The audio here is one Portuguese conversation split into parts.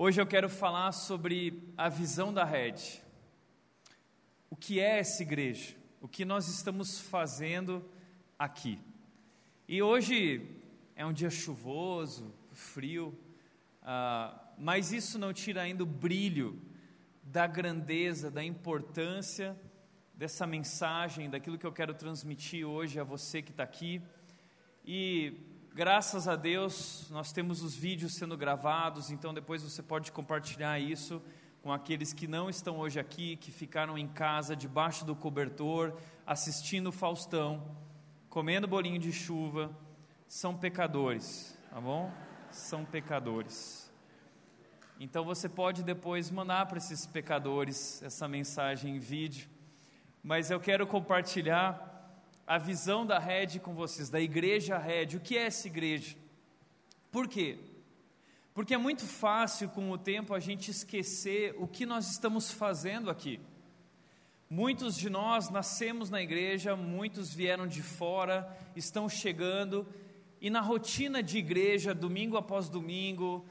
Hoje eu quero falar sobre a visão da rede. O que é essa igreja? O que nós estamos fazendo aqui? E hoje é um dia chuvoso, frio, uh, mas isso não tira ainda o brilho da grandeza, da importância dessa mensagem, daquilo que eu quero transmitir hoje a você que está aqui. E Graças a Deus, nós temos os vídeos sendo gravados, então depois você pode compartilhar isso com aqueles que não estão hoje aqui, que ficaram em casa, debaixo do cobertor, assistindo Faustão, comendo bolinho de chuva, são pecadores, tá bom? São pecadores. Então você pode depois mandar para esses pecadores essa mensagem em vídeo, mas eu quero compartilhar a visão da rede com vocês, da igreja rede. O que é essa igreja? Por quê? Porque é muito fácil com o tempo a gente esquecer o que nós estamos fazendo aqui. Muitos de nós nascemos na igreja, muitos vieram de fora, estão chegando, e na rotina de igreja, domingo após domingo,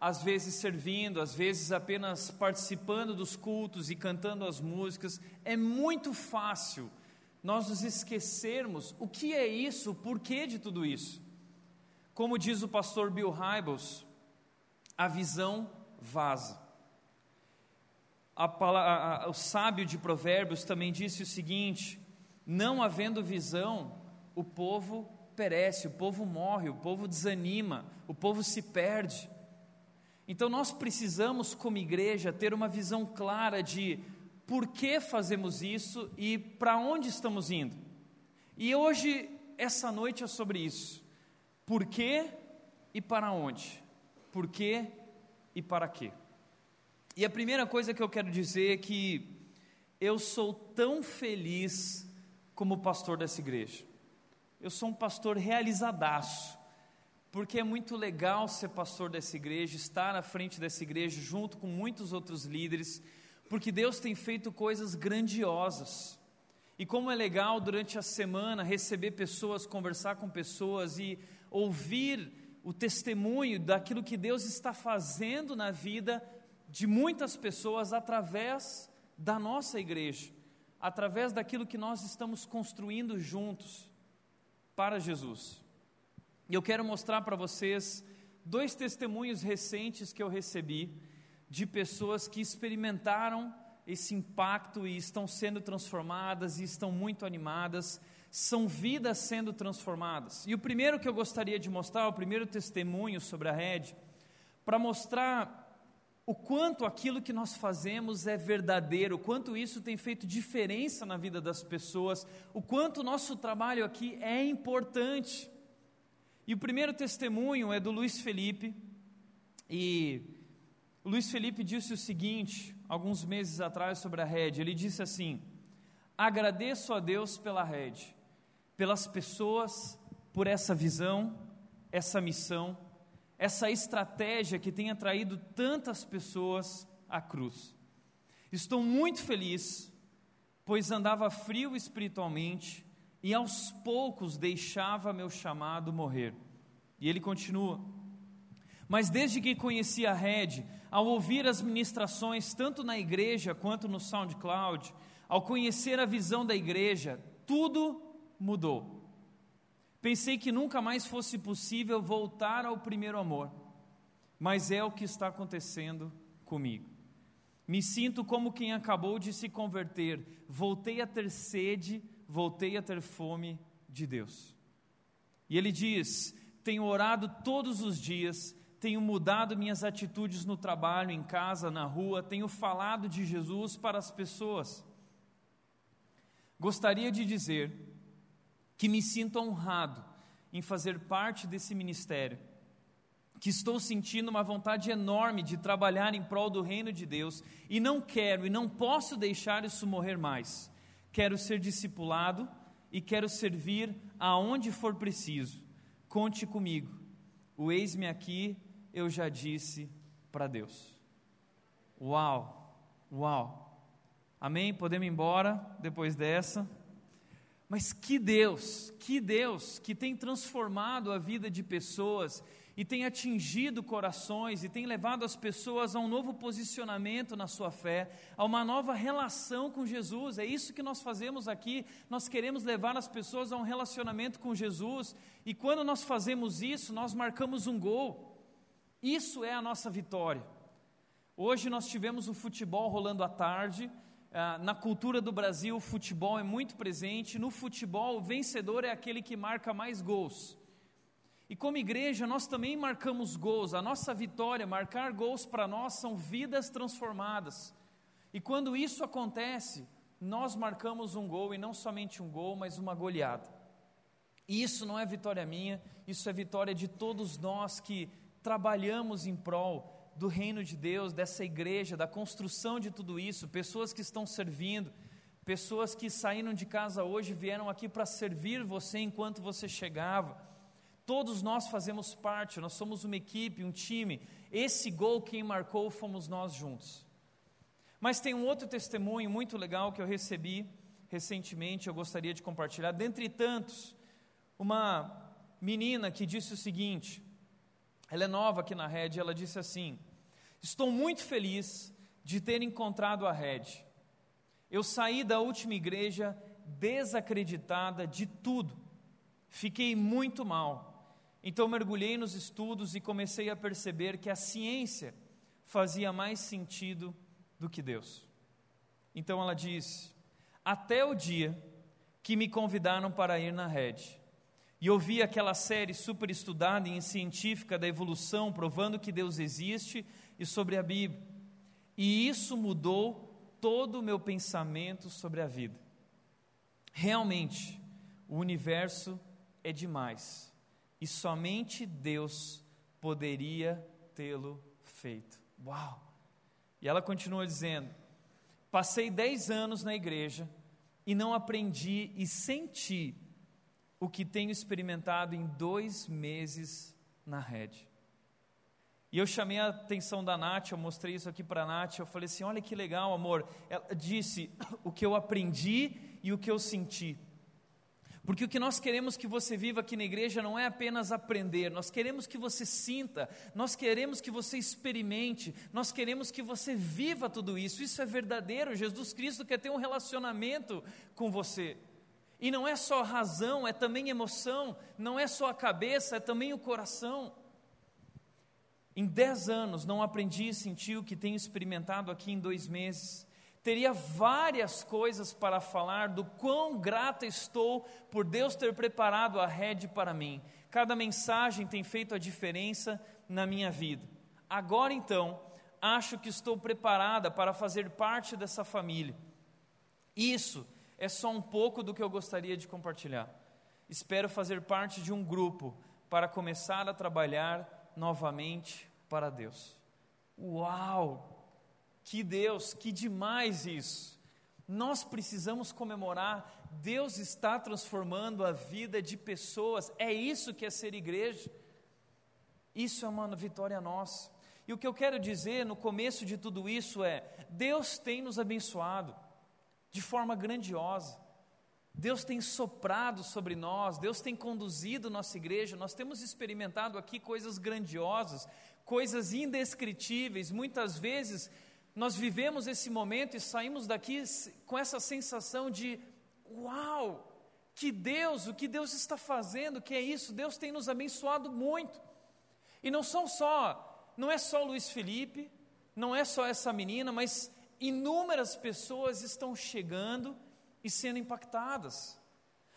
às vezes servindo, às vezes apenas participando dos cultos e cantando as músicas, é muito fácil nós nos esquecermos o que é isso, o porquê de tudo isso. Como diz o pastor Bill Hybels, a visão vaza. A, a, a, o sábio de Provérbios também disse o seguinte: não havendo visão, o povo perece, o povo morre, o povo desanima, o povo se perde. Então nós precisamos, como igreja, ter uma visão clara de por que fazemos isso e para onde estamos indo. E hoje, essa noite é sobre isso. Por que e para onde? Por que e para quê? E a primeira coisa que eu quero dizer é que eu sou tão feliz como pastor dessa igreja. Eu sou um pastor realizadaço, porque é muito legal ser pastor dessa igreja, estar à frente dessa igreja junto com muitos outros líderes porque Deus tem feito coisas grandiosas. E como é legal durante a semana receber pessoas, conversar com pessoas e ouvir o testemunho daquilo que Deus está fazendo na vida de muitas pessoas através da nossa igreja, através daquilo que nós estamos construindo juntos para Jesus. E eu quero mostrar para vocês dois testemunhos recentes que eu recebi de pessoas que experimentaram esse impacto e estão sendo transformadas e estão muito animadas, são vidas sendo transformadas. E o primeiro que eu gostaria de mostrar, o primeiro testemunho sobre a rede, para mostrar o quanto aquilo que nós fazemos é verdadeiro, o quanto isso tem feito diferença na vida das pessoas, o quanto o nosso trabalho aqui é importante. E o primeiro testemunho é do Luiz Felipe, e Luiz Felipe disse o seguinte, alguns meses atrás, sobre a rede: ele disse assim: agradeço a Deus pela rede, pelas pessoas, por essa visão, essa missão, essa estratégia que tem atraído tantas pessoas à cruz. Estou muito feliz, pois andava frio espiritualmente e aos poucos deixava meu chamado morrer. E ele continua: Mas desde que conheci a rede, ao ouvir as ministrações, tanto na igreja quanto no SoundCloud, ao conhecer a visão da igreja, tudo mudou. Pensei que nunca mais fosse possível voltar ao primeiro amor, mas é o que está acontecendo comigo. Me sinto como quem acabou de se converter, voltei a ter sede, voltei a ter fome de Deus. E ele diz: Tenho orado todos os dias tenho mudado minhas atitudes no trabalho, em casa, na rua, tenho falado de Jesus para as pessoas. Gostaria de dizer que me sinto honrado em fazer parte desse ministério, que estou sentindo uma vontade enorme de trabalhar em prol do reino de Deus e não quero e não posso deixar isso morrer mais. Quero ser discipulado e quero servir aonde for preciso. Conte comigo. O eis-me aqui eu já disse para Deus. Uau, uau. Amém? Podemos ir embora depois dessa. Mas que Deus, que Deus que tem transformado a vida de pessoas e tem atingido corações e tem levado as pessoas a um novo posicionamento na sua fé, a uma nova relação com Jesus. É isso que nós fazemos aqui. Nós queremos levar as pessoas a um relacionamento com Jesus, e quando nós fazemos isso, nós marcamos um gol. Isso é a nossa vitória. Hoje nós tivemos o futebol rolando à tarde. Ah, na cultura do Brasil, o futebol é muito presente. No futebol, o vencedor é aquele que marca mais gols. E como igreja, nós também marcamos gols. A nossa vitória, marcar gols para nós são vidas transformadas. E quando isso acontece, nós marcamos um gol e não somente um gol, mas uma goleada. E isso não é vitória minha, isso é vitória de todos nós que trabalhamos em prol do reino de Deus, dessa igreja, da construção de tudo isso, pessoas que estão servindo, pessoas que saíram de casa hoje vieram aqui para servir você enquanto você chegava Todos nós fazemos parte, nós somos uma equipe, um time. Esse gol quem marcou fomos nós juntos. Mas tem um outro testemunho muito legal que eu recebi recentemente, eu gostaria de compartilhar. Dentre tantos, uma menina que disse o seguinte: ela é nova aqui na rede, ela disse assim: Estou muito feliz de ter encontrado a rede. Eu saí da última igreja desacreditada de tudo. Fiquei muito mal então mergulhei nos estudos e comecei a perceber que a ciência fazia mais sentido do que Deus. Então ela diz: até o dia que me convidaram para ir na rede e ouvi aquela série super estudada em científica da evolução, provando que Deus existe e sobre a Bíblia. E isso mudou todo o meu pensamento sobre a vida. Realmente, o universo é demais e somente Deus poderia tê-lo feito. Uau! E ela continua dizendo: Passei dez anos na igreja e não aprendi e senti o que tenho experimentado em dois meses na rede. E eu chamei a atenção da Nath, eu mostrei isso aqui para a Nath, eu falei assim: olha que legal, amor. Ela disse o que eu aprendi e o que eu senti. Porque o que nós queremos que você viva aqui na igreja não é apenas aprender, nós queremos que você sinta, nós queremos que você experimente, nós queremos que você viva tudo isso. Isso é verdadeiro. Jesus Cristo quer ter um relacionamento com você. E não é só razão, é também emoção, não é só a cabeça, é também o coração. Em dez anos não aprendi e senti o que tenho experimentado aqui em dois meses teria várias coisas para falar do quão grata estou por Deus ter preparado a rede para mim. Cada mensagem tem feito a diferença na minha vida. Agora então, acho que estou preparada para fazer parte dessa família. Isso é só um pouco do que eu gostaria de compartilhar. Espero fazer parte de um grupo para começar a trabalhar novamente para Deus. Uau! Que Deus, que demais isso. Nós precisamos comemorar, Deus está transformando a vida de pessoas, é isso que é ser igreja. Isso é uma vitória nossa. E o que eu quero dizer no começo de tudo isso é: Deus tem nos abençoado de forma grandiosa. Deus tem soprado sobre nós, Deus tem conduzido nossa igreja, nós temos experimentado aqui coisas grandiosas, coisas indescritíveis, muitas vezes nós vivemos esse momento e saímos daqui com essa sensação de: uau, que Deus, o que Deus está fazendo, que é isso, Deus tem nos abençoado muito. E não são só, não é só Luiz Felipe, não é só essa menina, mas inúmeras pessoas estão chegando e sendo impactadas.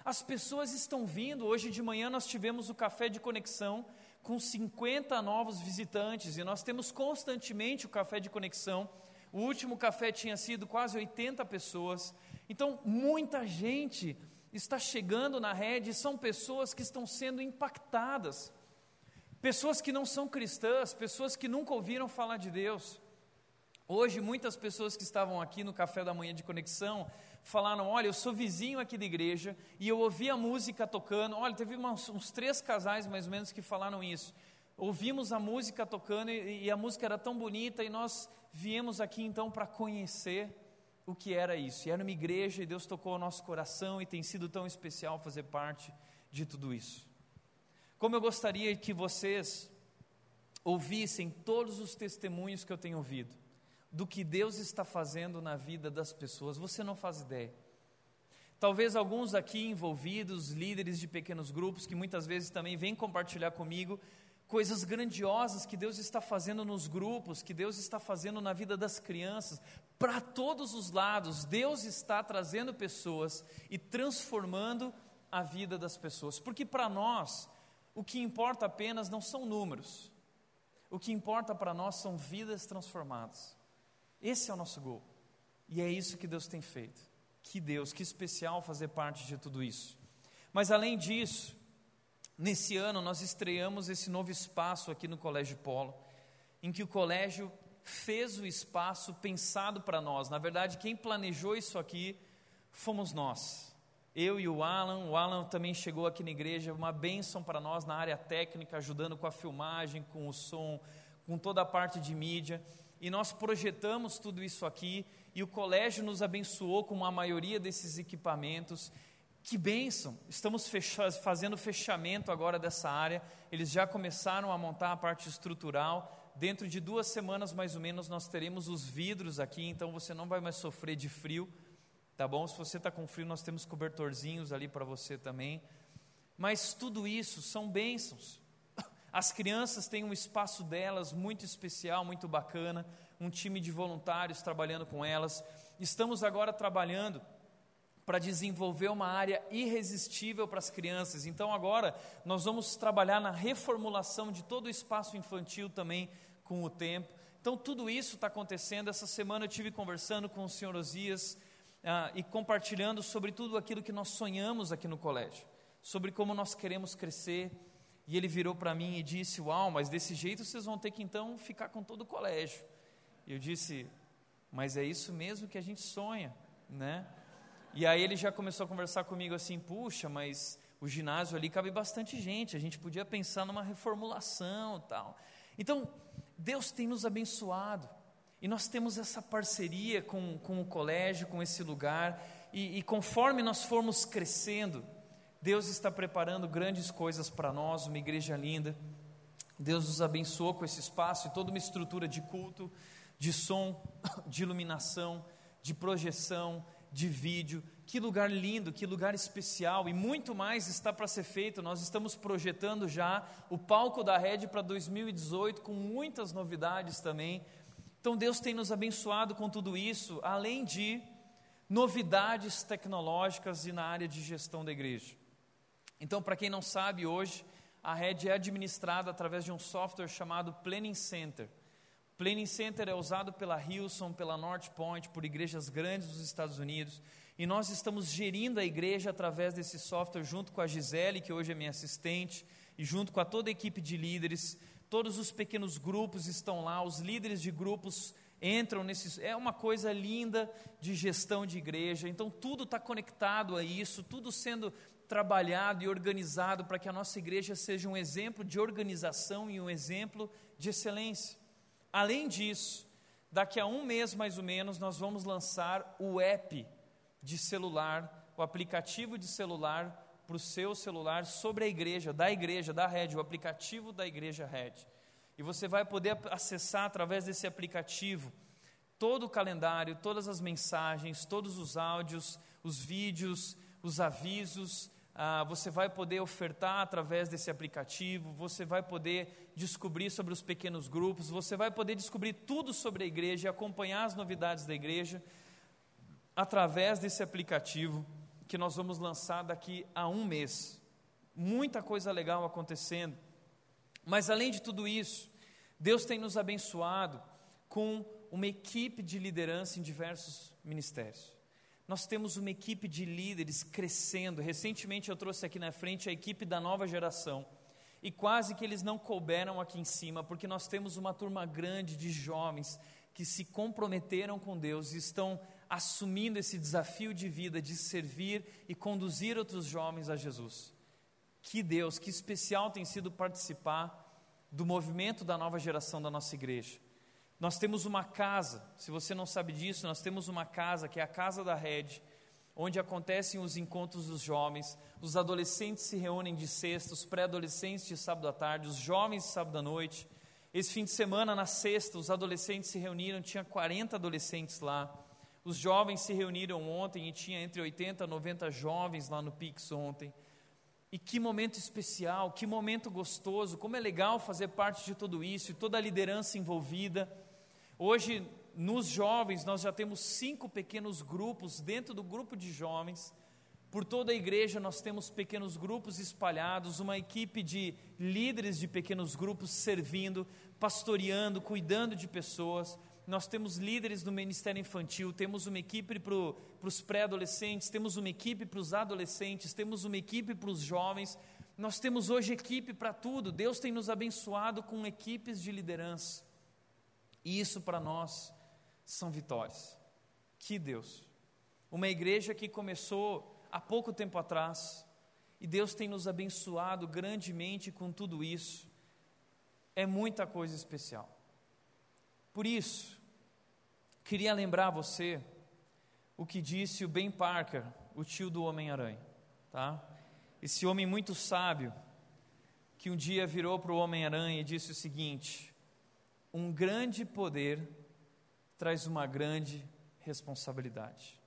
As pessoas estão vindo, hoje de manhã nós tivemos o café de conexão com 50 novos visitantes e nós temos constantemente o café de conexão o último café tinha sido quase 80 pessoas. Então, muita gente está chegando na rede, são pessoas que estão sendo impactadas. Pessoas que não são cristãs, pessoas que nunca ouviram falar de Deus. Hoje, muitas pessoas que estavam aqui no café da manhã de conexão falaram: Olha, eu sou vizinho aqui da igreja e eu ouvi a música tocando. Olha, teve uns, uns três casais mais ou menos que falaram isso ouvimos a música tocando e, e, a música era tão bonita e nós viemos aqui então para conhecer o que era isso. E era uma igreja e Deus tocou o nosso coração e tem sido tão especial fazer parte de tudo isso. Como eu gostaria que vocês ouvissem todos os testemunhos que eu tenho ouvido do que Deus está fazendo na vida das pessoas, você não faz ideia. Talvez alguns aqui envolvidos, líderes de pequenos grupos, que muitas vezes também vêm compartilhar comigo coisas grandiosas que Deus está fazendo nos grupos, que Deus está fazendo na vida das crianças, para todos os lados, Deus está trazendo pessoas e transformando a vida das pessoas, porque para nós, o que importa apenas não são números, o que importa para nós são vidas transformadas. Esse é o nosso gol, e é isso que Deus tem feito. Que Deus, que especial fazer parte de tudo isso. Mas além disso, nesse ano nós estreamos esse novo espaço aqui no Colégio Polo, em que o colégio fez o espaço pensado para nós. Na verdade, quem planejou isso aqui fomos nós. Eu e o Alan, o Alan também chegou aqui na igreja, uma bênção para nós na área técnica, ajudando com a filmagem, com o som, com toda a parte de mídia. E nós projetamos tudo isso aqui e o colégio nos abençoou com a maioria desses equipamentos. Que bênção! Estamos fecha fazendo fechamento agora dessa área. Eles já começaram a montar a parte estrutural. Dentro de duas semanas, mais ou menos, nós teremos os vidros aqui, então você não vai mais sofrer de frio, tá bom? Se você está com frio, nós temos cobertorzinhos ali para você também. Mas tudo isso são bênçãos. As crianças têm um espaço delas muito especial, muito bacana um time de voluntários trabalhando com elas. Estamos agora trabalhando para desenvolver uma área irresistível para as crianças. Então, agora, nós vamos trabalhar na reformulação de todo o espaço infantil também com o tempo. Então, tudo isso está acontecendo. Essa semana eu tive conversando com o senhor Osias ah, e compartilhando sobre tudo aquilo que nós sonhamos aqui no colégio, sobre como nós queremos crescer. E ele virou para mim e disse: Uau, mas desse jeito vocês vão ter que então ficar com todo o colégio. Eu disse, mas é isso mesmo que a gente sonha, né? E aí ele já começou a conversar comigo assim, puxa, mas o ginásio ali cabe bastante gente, a gente podia pensar numa reformulação tal. Então, Deus tem nos abençoado, e nós temos essa parceria com, com o colégio, com esse lugar, e, e conforme nós formos crescendo, Deus está preparando grandes coisas para nós, uma igreja linda. Deus nos abençoou com esse espaço e toda uma estrutura de culto de som, de iluminação, de projeção, de vídeo. Que lugar lindo, que lugar especial e muito mais está para ser feito. Nós estamos projetando já o palco da Rede para 2018 com muitas novidades também. Então Deus tem nos abençoado com tudo isso, além de novidades tecnológicas e na área de gestão da igreja. Então, para quem não sabe, hoje a Rede é administrada através de um software chamado Planning Center. Planning Center é usado pela Hilson, pela North Point, por igrejas grandes dos Estados Unidos. E nós estamos gerindo a igreja através desse software, junto com a Gisele, que hoje é minha assistente, e junto com a toda a equipe de líderes. Todos os pequenos grupos estão lá, os líderes de grupos entram nesses. É uma coisa linda de gestão de igreja. Então, tudo está conectado a isso, tudo sendo trabalhado e organizado para que a nossa igreja seja um exemplo de organização e um exemplo de excelência. Além disso, daqui a um mês mais ou menos, nós vamos lançar o app de celular, o aplicativo de celular para o seu celular sobre a igreja, da igreja, da rede, o aplicativo da igreja rede. E você vai poder acessar através desse aplicativo todo o calendário, todas as mensagens, todos os áudios, os vídeos, os avisos, ah, você vai poder ofertar através desse aplicativo, você vai poder descobrir sobre os pequenos grupos, você vai poder descobrir tudo sobre a igreja e acompanhar as novidades da igreja através desse aplicativo que nós vamos lançar daqui a um mês. Muita coisa legal acontecendo. Mas além de tudo isso, Deus tem nos abençoado com uma equipe de liderança em diversos ministérios. Nós temos uma equipe de líderes crescendo. Recentemente eu trouxe aqui na frente a equipe da nova geração. E quase que eles não couberam aqui em cima, porque nós temos uma turma grande de jovens que se comprometeram com Deus e estão assumindo esse desafio de vida de servir e conduzir outros jovens a Jesus. Que Deus, que especial tem sido participar do movimento da nova geração da nossa igreja. Nós temos uma casa, se você não sabe disso, nós temos uma casa que é a casa da rede, onde acontecem os encontros dos jovens, os adolescentes se reúnem de sexta, os pré-adolescentes de sábado à tarde, os jovens de sábado à noite. Esse fim de semana, na sexta, os adolescentes se reuniram, tinha 40 adolescentes lá. Os jovens se reuniram ontem e tinha entre 80 e 90 jovens lá no Pix ontem. E que momento especial, que momento gostoso, como é legal fazer parte de tudo isso e toda a liderança envolvida. Hoje, nos jovens, nós já temos cinco pequenos grupos dentro do grupo de jovens. Por toda a igreja, nós temos pequenos grupos espalhados, uma equipe de líderes de pequenos grupos servindo, pastoreando, cuidando de pessoas. Nós temos líderes no ministério infantil, temos uma equipe para os pré-adolescentes, temos uma equipe para os adolescentes, temos uma equipe para os jovens. Nós temos hoje equipe para tudo. Deus tem nos abençoado com equipes de liderança. E isso para nós são vitórias. Que Deus! Uma igreja que começou há pouco tempo atrás, e Deus tem nos abençoado grandemente com tudo isso. É muita coisa especial. Por isso, queria lembrar você o que disse o Ben Parker, o tio do Homem-Aranha, tá? Esse homem muito sábio, que um dia virou para o Homem-Aranha e disse o seguinte: Um grande poder traz uma grande responsabilidade.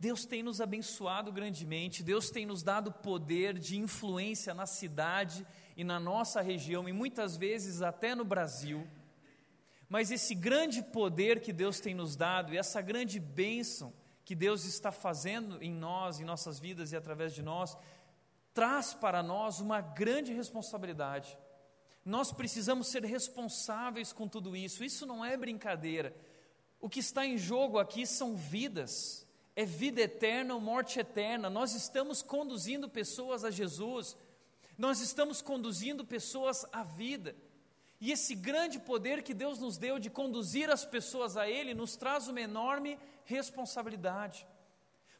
Deus tem nos abençoado grandemente, Deus tem nos dado poder de influência na cidade e na nossa região, e muitas vezes até no Brasil. Mas esse grande poder que Deus tem nos dado, e essa grande bênção que Deus está fazendo em nós, em nossas vidas e através de nós, traz para nós uma grande responsabilidade. Nós precisamos ser responsáveis com tudo isso, isso não é brincadeira. O que está em jogo aqui são vidas, é vida eterna ou morte eterna. Nós estamos conduzindo pessoas a Jesus, nós estamos conduzindo pessoas à vida. E esse grande poder que Deus nos deu de conduzir as pessoas a Ele nos traz uma enorme responsabilidade.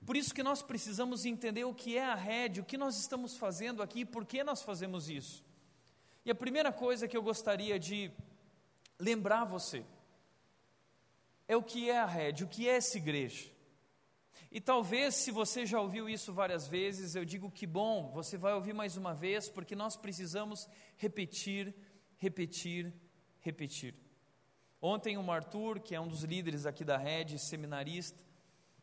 Por isso que nós precisamos entender o que é a rede, o que nós estamos fazendo aqui e por que nós fazemos isso. E a primeira coisa que eu gostaria de lembrar você é o que é a rede, o que é essa igreja. E talvez, se você já ouviu isso várias vezes, eu digo que bom, você vai ouvir mais uma vez, porque nós precisamos repetir, repetir, repetir. Ontem, o Arthur, que é um dos líderes aqui da rede, seminarista,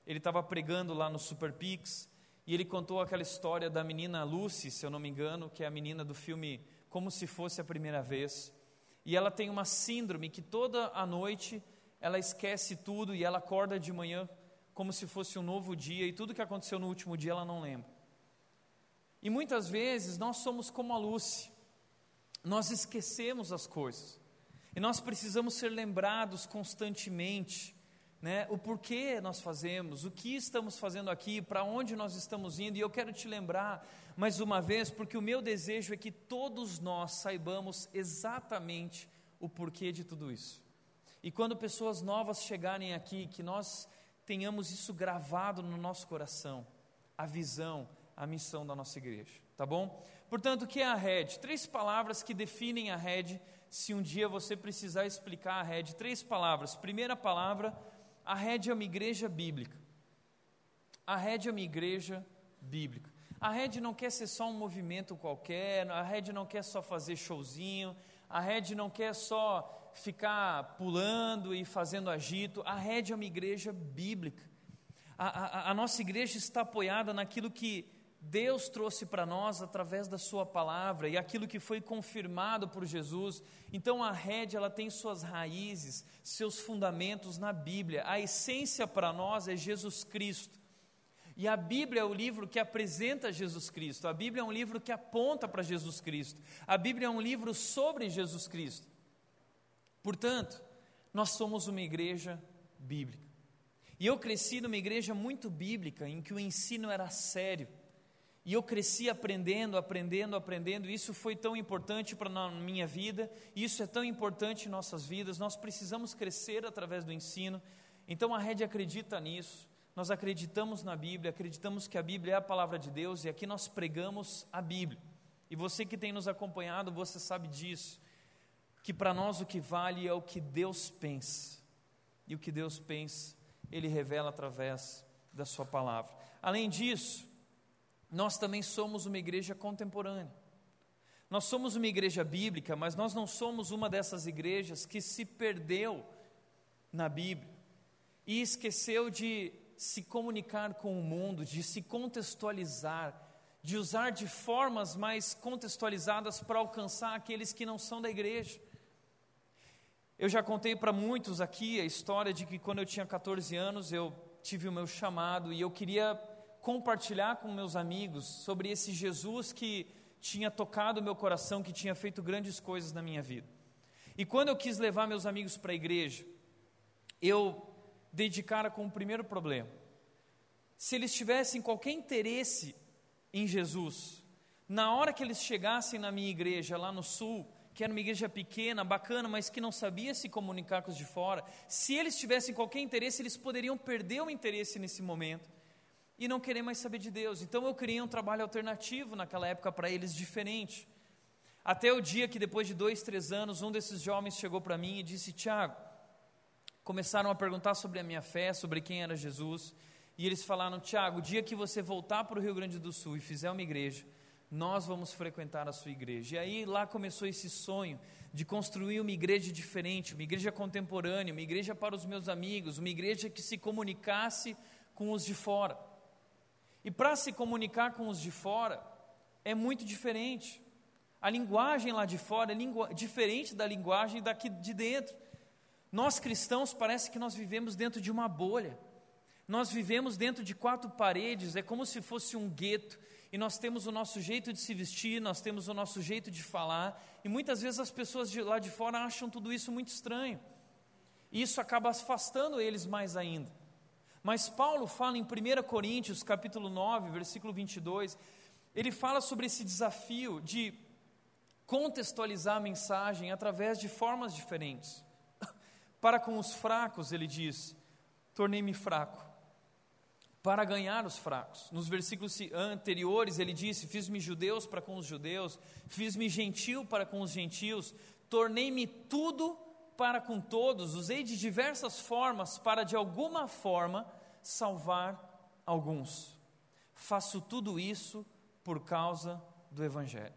ele estava pregando lá no Super Pix e ele contou aquela história da menina Lucy, se eu não me engano, que é a menina do filme Como se fosse a primeira vez. E ela tem uma síndrome que toda a noite ela esquece tudo e ela acorda de manhã como se fosse um novo dia e tudo que aconteceu no último dia ela não lembra. E muitas vezes nós somos como a Lucy, nós esquecemos as coisas e nós precisamos ser lembrados constantemente. Né, o porquê nós fazemos, o que estamos fazendo aqui, para onde nós estamos indo, e eu quero te lembrar mais uma vez, porque o meu desejo é que todos nós saibamos exatamente o porquê de tudo isso. E quando pessoas novas chegarem aqui, que nós tenhamos isso gravado no nosso coração, a visão, a missão da nossa igreja, tá bom? Portanto, o que é a rede? Três palavras que definem a rede, se um dia você precisar explicar a rede. Três palavras. Primeira palavra, a rede é uma igreja bíblica. A rede é uma igreja bíblica. A rede não quer ser só um movimento qualquer, a rede não quer só fazer showzinho, a rede não quer só ficar pulando e fazendo agito. A rede é uma igreja bíblica. A, a, a nossa igreja está apoiada naquilo que Deus trouxe para nós através da Sua palavra e aquilo que foi confirmado por Jesus. Então a rede ela tem suas raízes, seus fundamentos na Bíblia. A essência para nós é Jesus Cristo. E a Bíblia é o livro que apresenta Jesus Cristo. A Bíblia é um livro que aponta para Jesus Cristo. A Bíblia é um livro sobre Jesus Cristo. Portanto, nós somos uma igreja bíblica. E eu cresci numa igreja muito bíblica, em que o ensino era sério. E eu cresci aprendendo, aprendendo, aprendendo. Isso foi tão importante para a minha vida, isso é tão importante em nossas vidas. Nós precisamos crescer através do ensino. Então a rede acredita nisso. Nós acreditamos na Bíblia, acreditamos que a Bíblia é a palavra de Deus e aqui nós pregamos a Bíblia. E você que tem nos acompanhado, você sabe disso que para nós o que vale é o que Deus pensa. E o que Deus pensa, Ele revela através da Sua palavra. Além disso, nós também somos uma igreja contemporânea. Nós somos uma igreja bíblica, mas nós não somos uma dessas igrejas que se perdeu na Bíblia e esqueceu de se comunicar com o mundo, de se contextualizar, de usar de formas mais contextualizadas para alcançar aqueles que não são da igreja. Eu já contei para muitos aqui a história de que quando eu tinha 14 anos eu tive o meu chamado e eu queria compartilhar com meus amigos sobre esse Jesus que tinha tocado meu coração, que tinha feito grandes coisas na minha vida. E quando eu quis levar meus amigos para a igreja, eu dei de cara com o primeiro problema. Se eles tivessem qualquer interesse em Jesus, na hora que eles chegassem na minha igreja lá no sul, que era uma igreja pequena, bacana, mas que não sabia se comunicar com os de fora, se eles tivessem qualquer interesse, eles poderiam perder o interesse nesse momento e não querer mais saber de Deus. Então eu criei um trabalho alternativo naquela época para eles diferente. Até o dia que, depois de dois, três anos, um desses jovens chegou para mim e disse: Tiago, começaram a perguntar sobre a minha fé, sobre quem era Jesus. E eles falaram: Tiago, o dia que você voltar para o Rio Grande do Sul e fizer uma igreja, nós vamos frequentar a sua igreja. E aí lá começou esse sonho de construir uma igreja diferente, uma igreja contemporânea, uma igreja para os meus amigos, uma igreja que se comunicasse com os de fora. E para se comunicar com os de fora é muito diferente. A linguagem lá de fora é diferente da linguagem daqui de dentro. Nós cristãos parece que nós vivemos dentro de uma bolha. Nós vivemos dentro de quatro paredes, é como se fosse um gueto, e nós temos o nosso jeito de se vestir, nós temos o nosso jeito de falar, e muitas vezes as pessoas de lá de fora acham tudo isso muito estranho. E isso acaba afastando eles mais ainda. Mas Paulo fala em 1 Coríntios, capítulo 9, versículo 22, ele fala sobre esse desafio de contextualizar a mensagem através de formas diferentes. Para com os fracos, ele diz: tornei-me fraco para ganhar os fracos. Nos versículos anteriores, ele disse: Fiz-me judeus para com os judeus, fiz-me gentil para com os gentios, tornei-me tudo para com todos, usei de diversas formas para de alguma forma salvar alguns. Faço tudo isso por causa do Evangelho.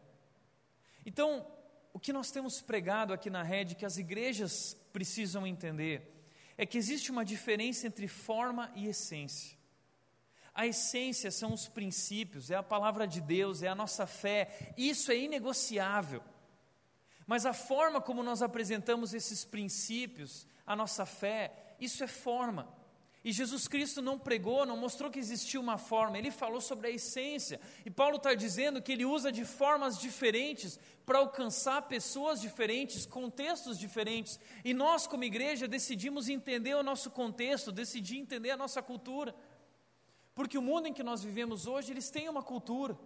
Então, o que nós temos pregado aqui na rede, que as igrejas precisam entender, é que existe uma diferença entre forma e essência. A essência são os princípios, é a palavra de Deus, é a nossa fé, isso é inegociável. Mas a forma como nós apresentamos esses princípios, a nossa fé, isso é forma. E Jesus Cristo não pregou, não mostrou que existia uma forma, ele falou sobre a essência. E Paulo está dizendo que ele usa de formas diferentes para alcançar pessoas diferentes, contextos diferentes. E nós, como igreja, decidimos entender o nosso contexto, decidir entender a nossa cultura. Porque o mundo em que nós vivemos hoje, eles têm uma cultura.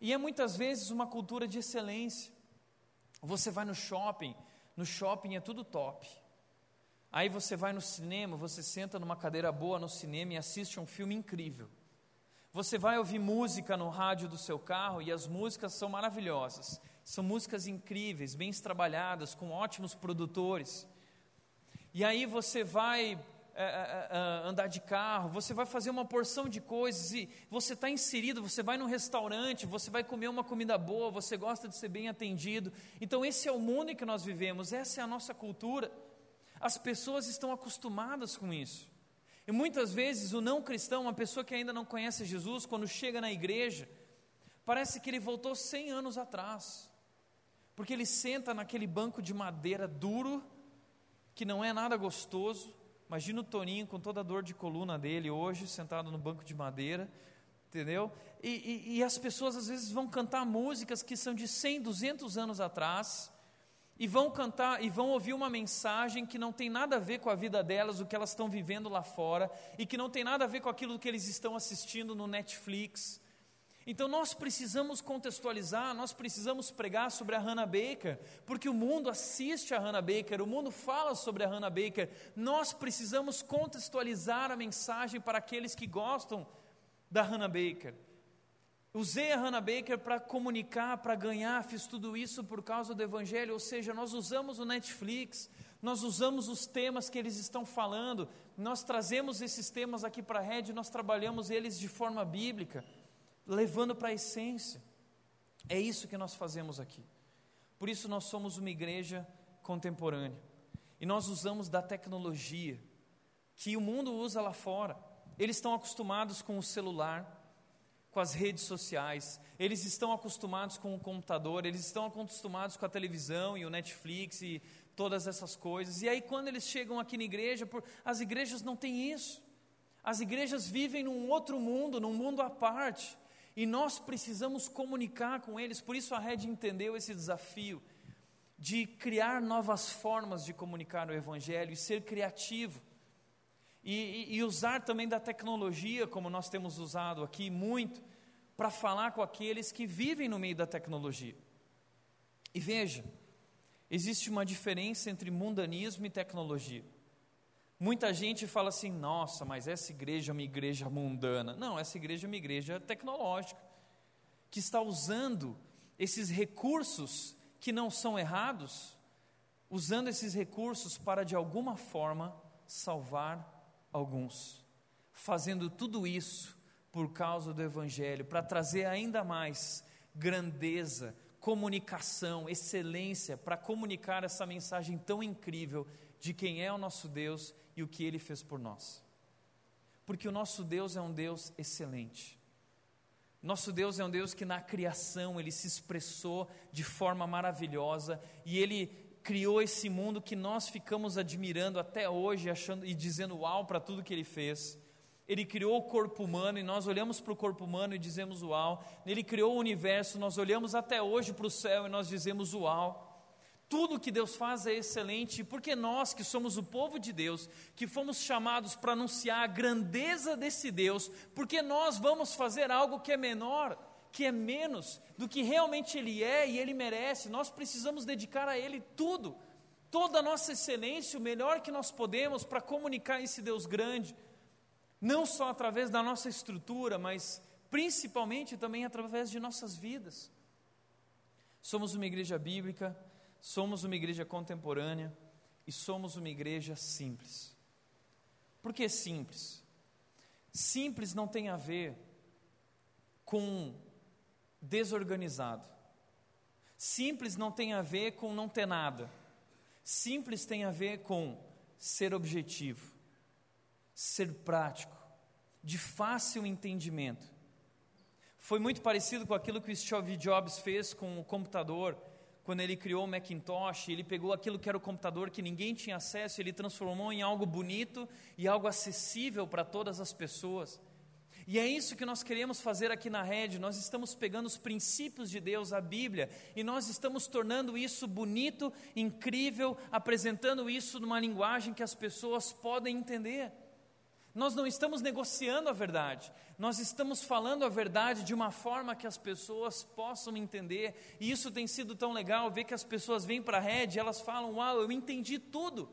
E é muitas vezes uma cultura de excelência. Você vai no shopping, no shopping é tudo top. Aí você vai no cinema, você senta numa cadeira boa no cinema e assiste um filme incrível. Você vai ouvir música no rádio do seu carro e as músicas são maravilhosas. São músicas incríveis, bem trabalhadas, com ótimos produtores. E aí você vai é, é, é, andar de carro, você vai fazer uma porção de coisas e você está inserido, você vai num restaurante, você vai comer uma comida boa, você gosta de ser bem atendido. Então, esse é o mundo em que nós vivemos, essa é a nossa cultura. As pessoas estão acostumadas com isso. E muitas vezes o não cristão, uma pessoa que ainda não conhece Jesus, quando chega na igreja, parece que ele voltou 100 anos atrás, porque ele senta naquele banco de madeira duro, que não é nada gostoso, Imagina o Toninho com toda a dor de coluna dele hoje, sentado no banco de madeira, entendeu? E, e, e, as pessoas às vezes vão cantar músicas que são de 100, 200 anos atrás, e vão cantar e vão ouvir uma mensagem que não tem nada a ver com a vida delas, o que elas estão vivendo lá fora, e que não tem nada a ver com aquilo que eles estão assistindo no Netflix, então nós precisamos contextualizar, nós precisamos pregar sobre a Hannah Baker, porque o mundo assiste a Hannah Baker, o mundo fala sobre a Hannah Baker. Nós precisamos contextualizar a mensagem para aqueles que gostam da Hannah Baker. Usei a Hannah Baker para comunicar, para ganhar, fiz tudo isso por causa do Evangelho, ou seja, nós usamos o Netflix, nós usamos os temas que eles estão falando, nós trazemos esses temas aqui para a rede, nós trabalhamos eles de forma bíblica levando para a essência. É isso que nós fazemos aqui. Por isso nós somos uma igreja contemporânea. E nós usamos da tecnologia que o mundo usa lá fora. Eles estão acostumados com o celular, com as redes sociais, eles estão acostumados com o computador, eles estão acostumados com a televisão e o Netflix e todas essas coisas. E aí, quando eles chegam aqui na igreja, por, as igrejas não têm isso. As igrejas vivem num outro mundo, num mundo à parte. E nós precisamos comunicar com eles. Por isso a Red entendeu esse desafio de criar novas formas de comunicar o Evangelho e ser criativo. E, e, usar também da tecnologia, como nós temos usado aqui muito, para falar com aqueles que vivem no meio da tecnologia. E veja, existe uma diferença entre mundanismo e tecnologia. Muita gente fala assim: nossa, mas essa igreja é uma igreja mundana. Não, essa igreja é uma igreja tecnológica, que está usando esses recursos que não são errados, usando esses recursos para de alguma forma salvar alguns, fazendo tudo isso por causa do Evangelho, para trazer ainda mais grandeza, comunicação, excelência, para comunicar essa mensagem tão incrível de quem é o nosso Deus e o que ele fez por nós. Porque o nosso Deus é um Deus excelente. Nosso Deus é um Deus que na criação ele se expressou de forma maravilhosa e ele criou esse mundo que nós ficamos admirando até hoje, achando e dizendo uau para tudo que ele fez. Ele criou o corpo humano e nós olhamos para o corpo humano e dizemos uau. Ele criou o universo, nós olhamos até hoje para o céu e nós dizemos uau. Tudo que Deus faz é excelente, porque nós, que somos o povo de Deus, que fomos chamados para anunciar a grandeza desse Deus, porque nós vamos fazer algo que é menor, que é menos do que realmente Ele é e Ele merece, nós precisamos dedicar a Ele tudo, toda a nossa excelência, o melhor que nós podemos para comunicar esse Deus grande, não só através da nossa estrutura, mas principalmente também através de nossas vidas. Somos uma igreja bíblica somos uma igreja contemporânea e somos uma igreja simples. Por que simples? Simples não tem a ver com desorganizado. Simples não tem a ver com não ter nada. Simples tem a ver com ser objetivo, ser prático, de fácil entendimento. Foi muito parecido com aquilo que o Steve Jobs fez com o computador quando ele criou o Macintosh, ele pegou aquilo que era o computador que ninguém tinha acesso, ele transformou em algo bonito e algo acessível para todas as pessoas. E é isso que nós queremos fazer aqui na rede. Nós estamos pegando os princípios de Deus, a Bíblia, e nós estamos tornando isso bonito, incrível, apresentando isso numa linguagem que as pessoas podem entender. Nós não estamos negociando a verdade, nós estamos falando a verdade de uma forma que as pessoas possam entender, e isso tem sido tão legal ver que as pessoas vêm para a rede e elas falam: Uau, eu entendi tudo.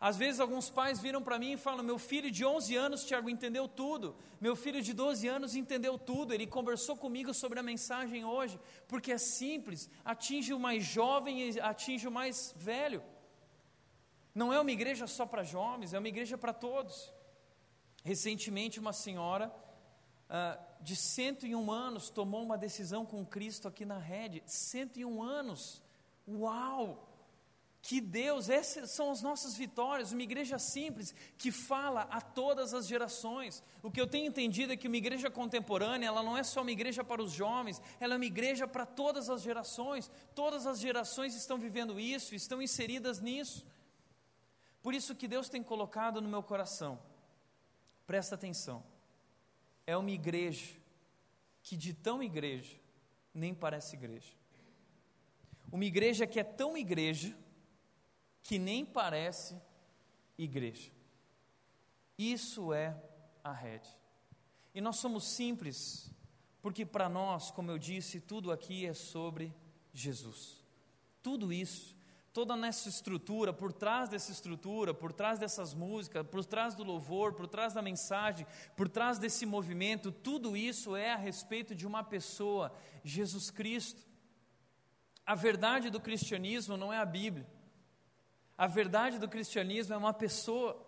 Às vezes alguns pais viram para mim e falam: Meu filho de 11 anos, Tiago, entendeu tudo. Meu filho de 12 anos entendeu tudo. Ele conversou comigo sobre a mensagem hoje, porque é simples, atinge o mais jovem e atinge o mais velho. Não é uma igreja só para jovens, é uma igreja para todos. Recentemente, uma senhora uh, de 101 anos tomou uma decisão com Cristo aqui na rede. 101 anos! Uau! Que Deus, essas são as nossas vitórias, uma igreja simples que fala a todas as gerações. O que eu tenho entendido é que uma igreja contemporânea, ela não é só uma igreja para os jovens, ela é uma igreja para todas as gerações. Todas as gerações estão vivendo isso, estão inseridas nisso. Por isso que Deus tem colocado no meu coração, presta atenção, é uma igreja que de tão igreja nem parece igreja. Uma igreja que é tão igreja que nem parece igreja. Isso é a rede. E nós somos simples, porque para nós, como eu disse, tudo aqui é sobre Jesus. Tudo isso toda nessa estrutura, por trás dessa estrutura, por trás dessas músicas, por trás do louvor, por trás da mensagem, por trás desse movimento, tudo isso é a respeito de uma pessoa, Jesus Cristo. A verdade do cristianismo não é a Bíblia. A verdade do cristianismo é uma pessoa.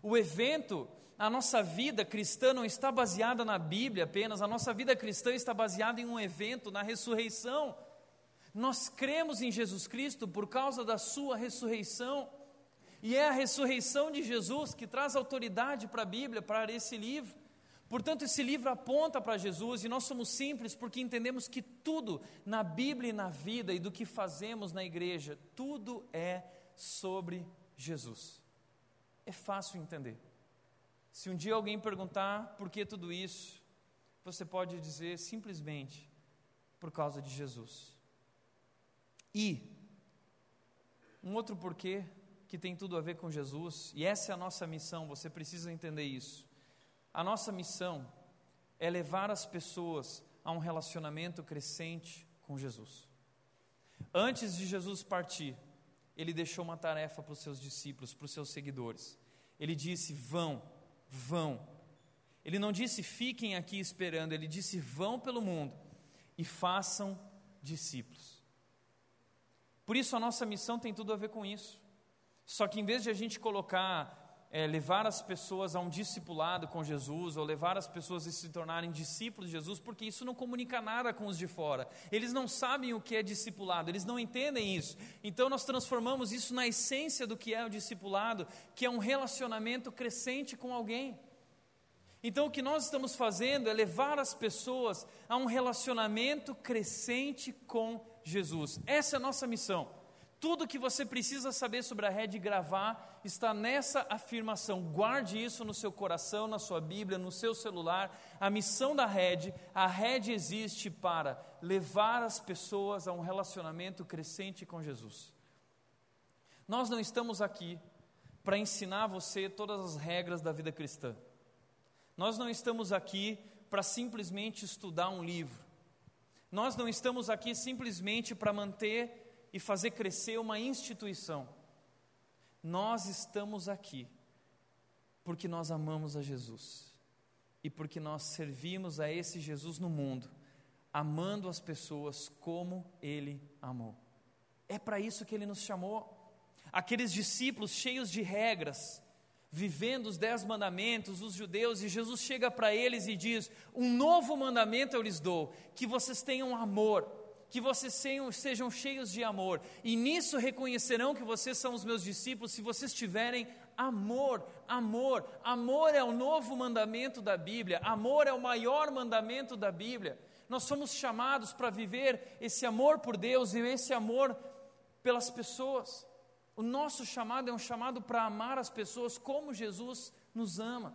O evento a nossa vida cristã não está baseada na Bíblia apenas, a nossa vida cristã está baseada em um evento, na ressurreição. Nós cremos em Jesus Cristo por causa da Sua ressurreição, e é a ressurreição de Jesus que traz autoridade para a Bíblia, para esse livro. Portanto, esse livro aponta para Jesus e nós somos simples porque entendemos que tudo na Bíblia e na vida e do que fazemos na igreja, tudo é sobre Jesus. É fácil entender. Se um dia alguém perguntar por que tudo isso, você pode dizer simplesmente por causa de Jesus. E um outro porquê que tem tudo a ver com Jesus, e essa é a nossa missão, você precisa entender isso. A nossa missão é levar as pessoas a um relacionamento crescente com Jesus. Antes de Jesus partir, ele deixou uma tarefa para os seus discípulos, para os seus seguidores. Ele disse: Vão, vão. Ele não disse fiquem aqui esperando, ele disse: Vão pelo mundo e façam discípulos. Por isso a nossa missão tem tudo a ver com isso. Só que em vez de a gente colocar é, levar as pessoas a um discipulado com Jesus, ou levar as pessoas a se tornarem discípulos de Jesus, porque isso não comunica nada com os de fora. Eles não sabem o que é discipulado, eles não entendem isso. Então nós transformamos isso na essência do que é o discipulado, que é um relacionamento crescente com alguém. Então o que nós estamos fazendo é levar as pessoas a um relacionamento crescente com Jesus. Essa é a nossa missão. Tudo que você precisa saber sobre a rede gravar está nessa afirmação. Guarde isso no seu coração, na sua Bíblia, no seu celular. A missão da rede, a rede existe para levar as pessoas a um relacionamento crescente com Jesus. Nós não estamos aqui para ensinar você todas as regras da vida cristã. Nós não estamos aqui para simplesmente estudar um livro. Nós não estamos aqui simplesmente para manter e fazer crescer uma instituição. Nós estamos aqui porque nós amamos a Jesus e porque nós servimos a esse Jesus no mundo, amando as pessoas como Ele amou. É para isso que Ele nos chamou. Aqueles discípulos cheios de regras, vivendo os dez mandamentos, os judeus, e Jesus chega para eles e diz: Um novo mandamento eu lhes dou, que vocês tenham amor que vocês sejam cheios de amor, e nisso reconhecerão que vocês são os meus discípulos, se vocês tiverem amor, amor, amor é o novo mandamento da Bíblia, amor é o maior mandamento da Bíblia. Nós somos chamados para viver esse amor por Deus e esse amor pelas pessoas. O nosso chamado é um chamado para amar as pessoas como Jesus nos ama.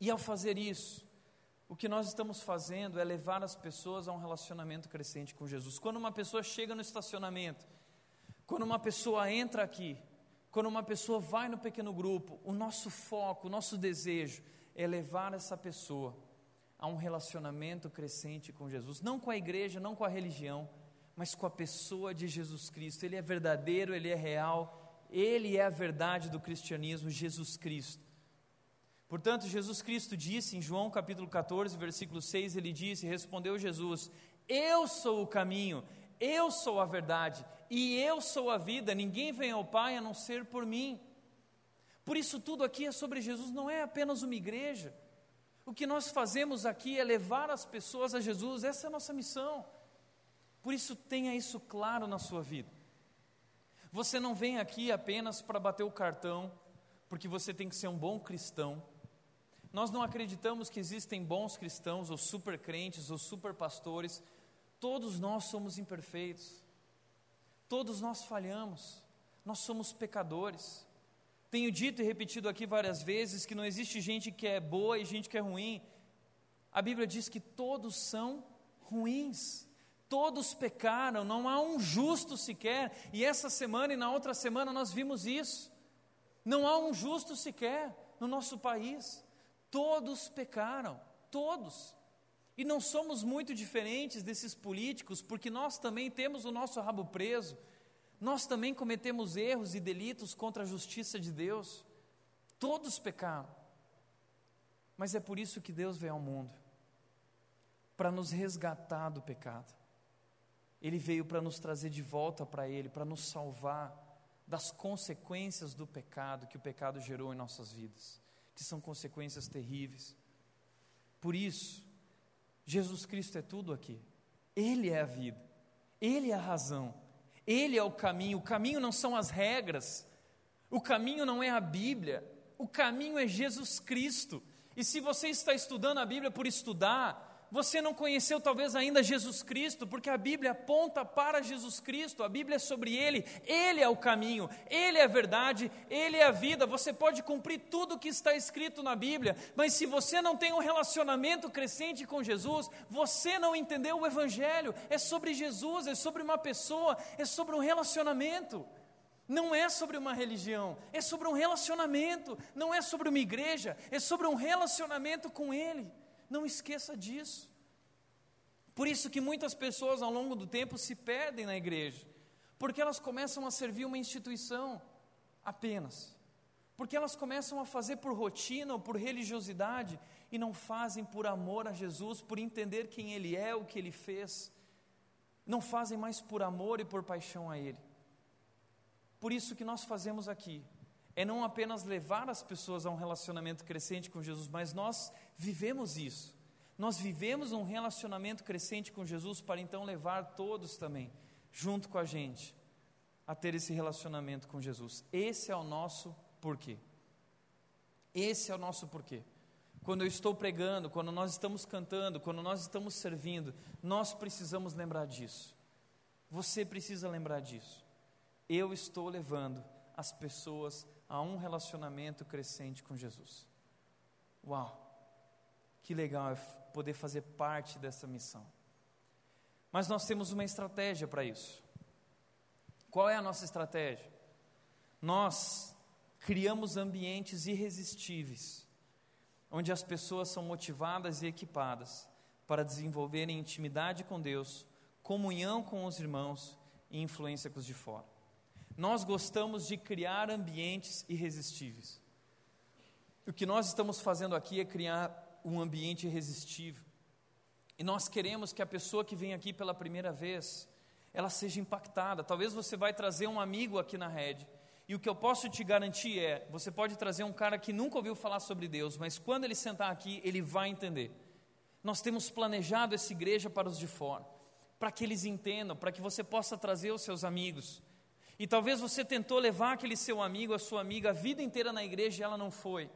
E ao fazer isso, o que nós estamos fazendo é levar as pessoas a um relacionamento crescente com Jesus. Quando uma pessoa chega no estacionamento, quando uma pessoa entra aqui, quando uma pessoa vai no pequeno grupo, o nosso foco, o nosso desejo é levar essa pessoa a um relacionamento crescente com Jesus, não com a igreja, não com a religião, mas com a pessoa de Jesus Cristo. Ele é verdadeiro, ele é real, ele é a verdade do cristianismo, Jesus Cristo. Portanto, Jesus Cristo disse em João capítulo 14, versículo 6, ele disse, respondeu Jesus: Eu sou o caminho, eu sou a verdade e eu sou a vida, ninguém vem ao Pai a não ser por mim. Por isso, tudo aqui é sobre Jesus, não é apenas uma igreja. O que nós fazemos aqui é levar as pessoas a Jesus, essa é a nossa missão. Por isso, tenha isso claro na sua vida. Você não vem aqui apenas para bater o cartão, porque você tem que ser um bom cristão nós não acreditamos que existem bons cristãos, ou super crentes, ou super pastores. Todos nós somos imperfeitos. Todos nós falhamos. Nós somos pecadores. Tenho dito e repetido aqui várias vezes que não existe gente que é boa e gente que é ruim. A Bíblia diz que todos são ruins. Todos pecaram, não há um justo sequer. E essa semana e na outra semana nós vimos isso. Não há um justo sequer no nosso país. Todos pecaram, todos. E não somos muito diferentes desses políticos, porque nós também temos o nosso rabo preso, nós também cometemos erros e delitos contra a justiça de Deus. Todos pecaram. Mas é por isso que Deus veio ao mundo para nos resgatar do pecado. Ele veio para nos trazer de volta para Ele, para nos salvar das consequências do pecado que o pecado gerou em nossas vidas. Que são consequências terríveis. Por isso, Jesus Cristo é tudo aqui. Ele é a vida, Ele é a razão, Ele é o caminho. O caminho não são as regras, o caminho não é a Bíblia, o caminho é Jesus Cristo. E se você está estudando a Bíblia por estudar, você não conheceu talvez ainda Jesus Cristo, porque a Bíblia aponta para Jesus Cristo, a Bíblia é sobre Ele, Ele é o caminho, Ele é a verdade, Ele é a vida. Você pode cumprir tudo o que está escrito na Bíblia, mas se você não tem um relacionamento crescente com Jesus, você não entendeu o Evangelho. É sobre Jesus, é sobre uma pessoa, é sobre um relacionamento. Não é sobre uma religião, é sobre um relacionamento, não é sobre uma igreja, é sobre um relacionamento com Ele. Não esqueça disso. Por isso que muitas pessoas ao longo do tempo se perdem na igreja, porque elas começam a servir uma instituição apenas. Porque elas começam a fazer por rotina ou por religiosidade e não fazem por amor a Jesus, por entender quem Ele é, o que Ele fez. Não fazem mais por amor e por paixão a Ele. Por isso que nós fazemos aqui é não apenas levar as pessoas a um relacionamento crescente com Jesus, mas nós vivemos isso. Nós vivemos um relacionamento crescente com Jesus para então levar todos também, junto com a gente, a ter esse relacionamento com Jesus. Esse é o nosso porquê. Esse é o nosso porquê. Quando eu estou pregando, quando nós estamos cantando, quando nós estamos servindo, nós precisamos lembrar disso. Você precisa lembrar disso. Eu estou levando as pessoas a um relacionamento crescente com Jesus. Uau! Que legal é poder fazer parte dessa missão. Mas nós temos uma estratégia para isso. Qual é a nossa estratégia? Nós criamos ambientes irresistíveis, onde as pessoas são motivadas e equipadas para desenvolverem intimidade com Deus, comunhão com os irmãos e influência com os de fora nós gostamos de criar ambientes irresistíveis. O que nós estamos fazendo aqui é criar um ambiente irresistível. E nós queremos que a pessoa que vem aqui pela primeira vez, ela seja impactada. Talvez você vai trazer um amigo aqui na rede. E o que eu posso te garantir é, você pode trazer um cara que nunca ouviu falar sobre Deus, mas quando ele sentar aqui, ele vai entender. Nós temos planejado essa igreja para os de fora, para que eles entendam, para que você possa trazer os seus amigos. E talvez você tentou levar aquele seu amigo, a sua amiga, a vida inteira na igreja e ela não foi.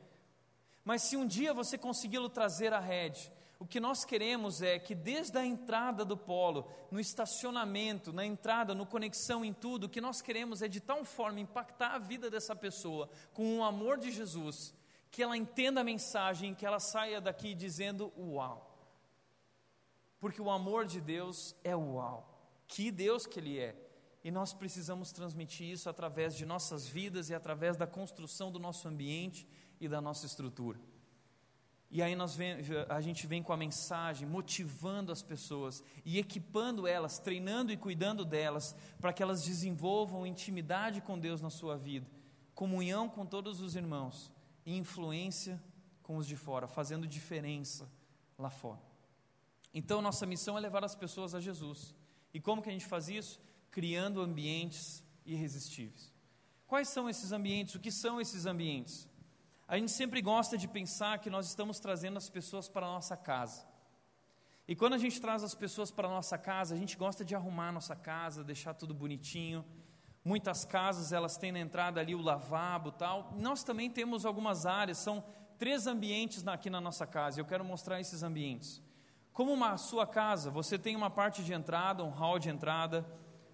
Mas se um dia você conseguiu trazer a rede, o que nós queremos é que desde a entrada do polo, no estacionamento, na entrada, no conexão em tudo, o que nós queremos é de tal forma impactar a vida dessa pessoa com o amor de Jesus, que ela entenda a mensagem, que ela saia daqui dizendo uau. Porque o amor de Deus é uau. Que Deus que Ele é. E nós precisamos transmitir isso através de nossas vidas e através da construção do nosso ambiente e da nossa estrutura. E aí nós vem, a gente vem com a mensagem motivando as pessoas e equipando elas, treinando e cuidando delas, para que elas desenvolvam intimidade com Deus na sua vida, comunhão com todos os irmãos e influência com os de fora, fazendo diferença lá fora. Então nossa missão é levar as pessoas a Jesus. E como que a gente faz isso? criando ambientes irresistíveis. Quais são esses ambientes? O que são esses ambientes? A gente sempre gosta de pensar que nós estamos trazendo as pessoas para a nossa casa. E quando a gente traz as pessoas para a nossa casa, a gente gosta de arrumar a nossa casa, deixar tudo bonitinho. Muitas casas, elas têm na entrada ali o lavabo tal. Nós também temos algumas áreas, são três ambientes aqui na nossa casa. Eu quero mostrar esses ambientes. Como uma sua casa, você tem uma parte de entrada, um hall de entrada,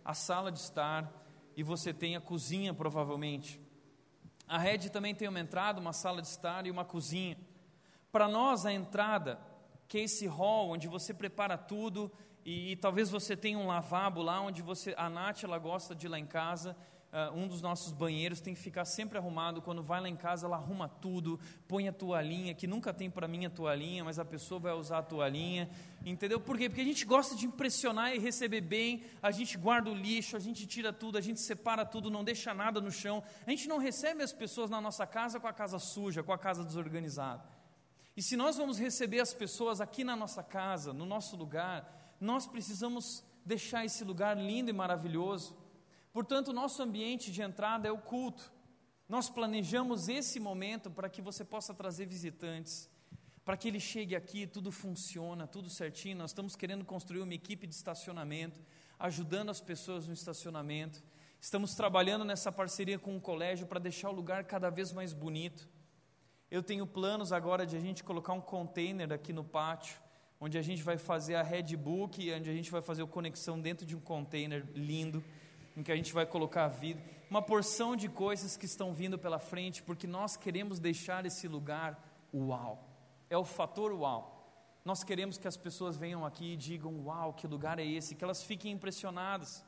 a sala de estar e você tem a cozinha, provavelmente. A rede também tem uma entrada, uma sala de estar e uma cozinha. Para nós, a entrada, que é esse hall onde você prepara tudo e, e, talvez você tenha um lavabo lá onde você, a Nath, ela gosta de ir lá em casa Uh, um dos nossos banheiros tem que ficar sempre arrumado. Quando vai lá em casa, ela arruma tudo, põe a toalhinha, que nunca tem para mim a toalhinha, mas a pessoa vai usar a toalhinha. Entendeu? Por quê? Porque a gente gosta de impressionar e receber bem, a gente guarda o lixo, a gente tira tudo, a gente separa tudo, não deixa nada no chão. A gente não recebe as pessoas na nossa casa com a casa suja, com a casa desorganizada. E se nós vamos receber as pessoas aqui na nossa casa, no nosso lugar, nós precisamos deixar esse lugar lindo e maravilhoso Portanto, nosso ambiente de entrada é o culto. Nós planejamos esse momento para que você possa trazer visitantes, para que ele chegue aqui, tudo funciona, tudo certinho. Nós estamos querendo construir uma equipe de estacionamento, ajudando as pessoas no estacionamento. Estamos trabalhando nessa parceria com o colégio para deixar o lugar cada vez mais bonito. Eu tenho planos agora de a gente colocar um container aqui no pátio, onde a gente vai fazer a Redbook, onde a gente vai fazer a conexão dentro de um container lindo, em que a gente vai colocar a vida, uma porção de coisas que estão vindo pela frente, porque nós queremos deixar esse lugar uau é o fator uau. Nós queremos que as pessoas venham aqui e digam: Uau, que lugar é esse? Que elas fiquem impressionadas.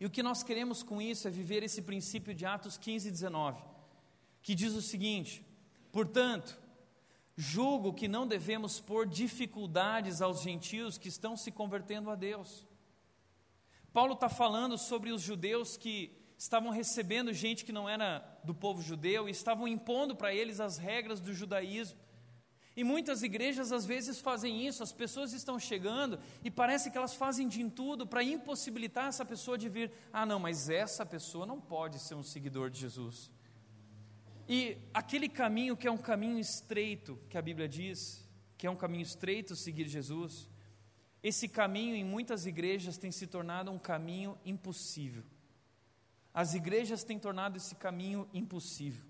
E o que nós queremos com isso é viver esse princípio de Atos 15 e 19, que diz o seguinte: Portanto, julgo que não devemos pôr dificuldades aos gentios que estão se convertendo a Deus. Paulo está falando sobre os judeus que estavam recebendo gente que não era do povo judeu e estavam impondo para eles as regras do judaísmo. E muitas igrejas às vezes fazem isso, as pessoas estão chegando e parece que elas fazem de tudo para impossibilitar essa pessoa de vir. Ah, não, mas essa pessoa não pode ser um seguidor de Jesus. E aquele caminho que é um caminho estreito, que a Bíblia diz, que é um caminho estreito seguir Jesus, esse caminho em muitas igrejas tem se tornado um caminho impossível. As igrejas têm tornado esse caminho impossível.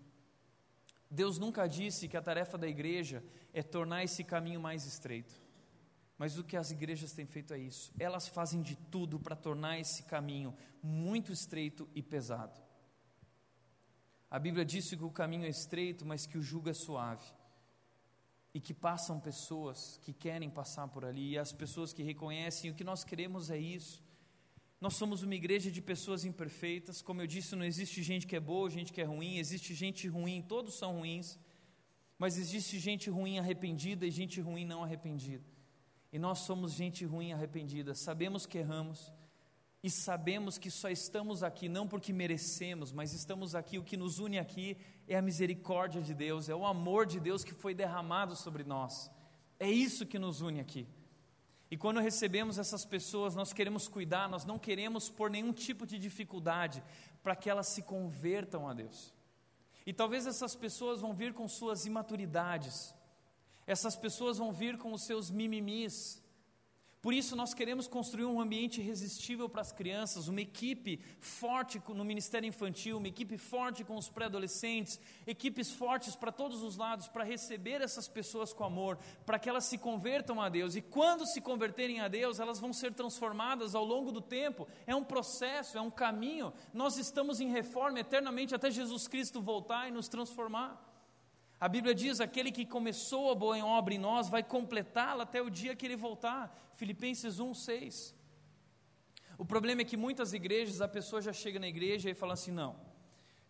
Deus nunca disse que a tarefa da igreja é tornar esse caminho mais estreito. Mas o que as igrejas têm feito é isso. Elas fazem de tudo para tornar esse caminho muito estreito e pesado. A Bíblia diz que o caminho é estreito, mas que o jugo é suave. E que passam pessoas que querem passar por ali, e as pessoas que reconhecem, o que nós queremos é isso. Nós somos uma igreja de pessoas imperfeitas, como eu disse, não existe gente que é boa, gente que é ruim, existe gente ruim, todos são ruins, mas existe gente ruim arrependida e gente ruim não arrependida. E nós somos gente ruim arrependida, sabemos que erramos e sabemos que só estamos aqui não porque merecemos, mas estamos aqui, o que nos une aqui é a misericórdia de Deus, é o amor de Deus que foi derramado sobre nós. É isso que nos une aqui. E quando recebemos essas pessoas, nós queremos cuidar, nós não queremos pôr nenhum tipo de dificuldade para que elas se convertam a Deus. E talvez essas pessoas vão vir com suas imaturidades, essas pessoas vão vir com os seus mimimis, por isso, nós queremos construir um ambiente irresistível para as crianças, uma equipe forte no Ministério Infantil, uma equipe forte com os pré-adolescentes, equipes fortes para todos os lados, para receber essas pessoas com amor, para que elas se convertam a Deus. E quando se converterem a Deus, elas vão ser transformadas ao longo do tempo. É um processo, é um caminho. Nós estamos em reforma eternamente até Jesus Cristo voltar e nos transformar. A Bíblia diz: aquele que começou a boa obra em nós vai completá-la até o dia que ele voltar. Filipenses 1, 6. O problema é que muitas igrejas, a pessoa já chega na igreja e fala assim: não,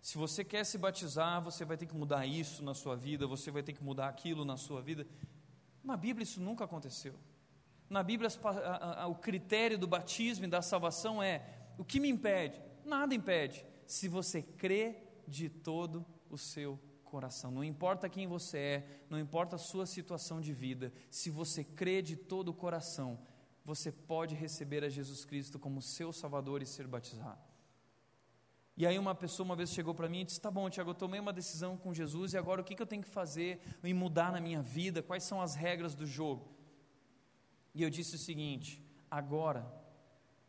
se você quer se batizar, você vai ter que mudar isso na sua vida, você vai ter que mudar aquilo na sua vida. Na Bíblia isso nunca aconteceu. Na Bíblia, o critério do batismo e da salvação é: o que me impede? Nada impede, se você crê de todo o seu coração. Não importa quem você é, não importa a sua situação de vida, se você crê de todo o coração, você pode receber a Jesus Cristo como seu Salvador e ser batizado. E aí uma pessoa uma vez chegou para mim e disse: "Tá bom, Tiago, eu tomei uma decisão com Jesus e agora o que, que eu tenho que fazer e mudar na minha vida? Quais são as regras do jogo?" E eu disse o seguinte: "Agora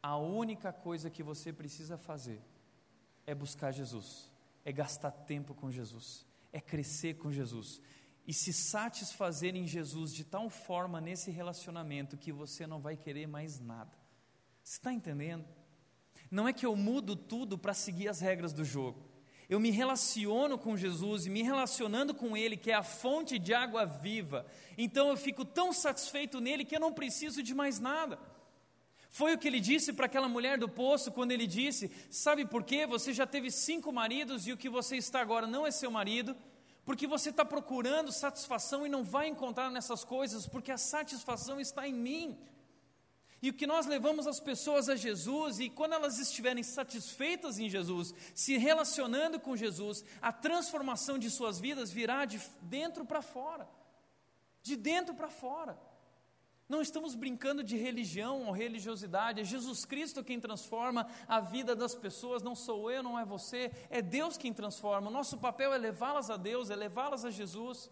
a única coisa que você precisa fazer é buscar Jesus, é gastar tempo com Jesus, é crescer com Jesus e se satisfazer em Jesus de tal forma nesse relacionamento que você não vai querer mais nada. Você está entendendo? Não é que eu mudo tudo para seguir as regras do jogo. Eu me relaciono com Jesus e me relacionando com Ele, que é a fonte de água viva. Então eu fico tão satisfeito nele que eu não preciso de mais nada. Foi o que ele disse para aquela mulher do poço quando ele disse: Sabe por quê? Você já teve cinco maridos e o que você está agora não é seu marido, porque você está procurando satisfação e não vai encontrar nessas coisas, porque a satisfação está em mim. E o que nós levamos as pessoas a Jesus, e quando elas estiverem satisfeitas em Jesus, se relacionando com Jesus, a transformação de suas vidas virá de dentro para fora. De dentro para fora. Não estamos brincando de religião ou religiosidade, é Jesus Cristo quem transforma a vida das pessoas, não sou eu, não é você, é Deus quem transforma. O nosso papel é levá-las a Deus, é levá-las a Jesus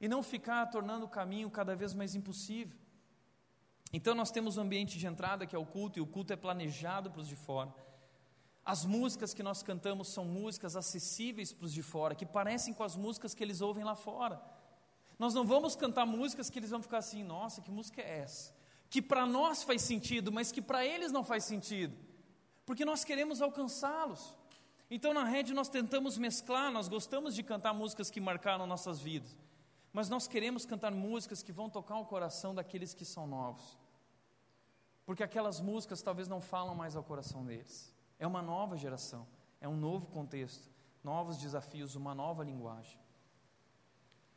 e não ficar tornando o caminho cada vez mais impossível. Então nós temos um ambiente de entrada que é o culto, e o culto é planejado para os de fora. As músicas que nós cantamos são músicas acessíveis para os de fora, que parecem com as músicas que eles ouvem lá fora. Nós não vamos cantar músicas que eles vão ficar assim, nossa, que música é essa? Que para nós faz sentido, mas que para eles não faz sentido, porque nós queremos alcançá-los. Então na rede nós tentamos mesclar, nós gostamos de cantar músicas que marcaram nossas vidas, mas nós queremos cantar músicas que vão tocar o coração daqueles que são novos porque aquelas músicas talvez não falam mais ao coração deles. É uma nova geração, é um novo contexto, novos desafios, uma nova linguagem.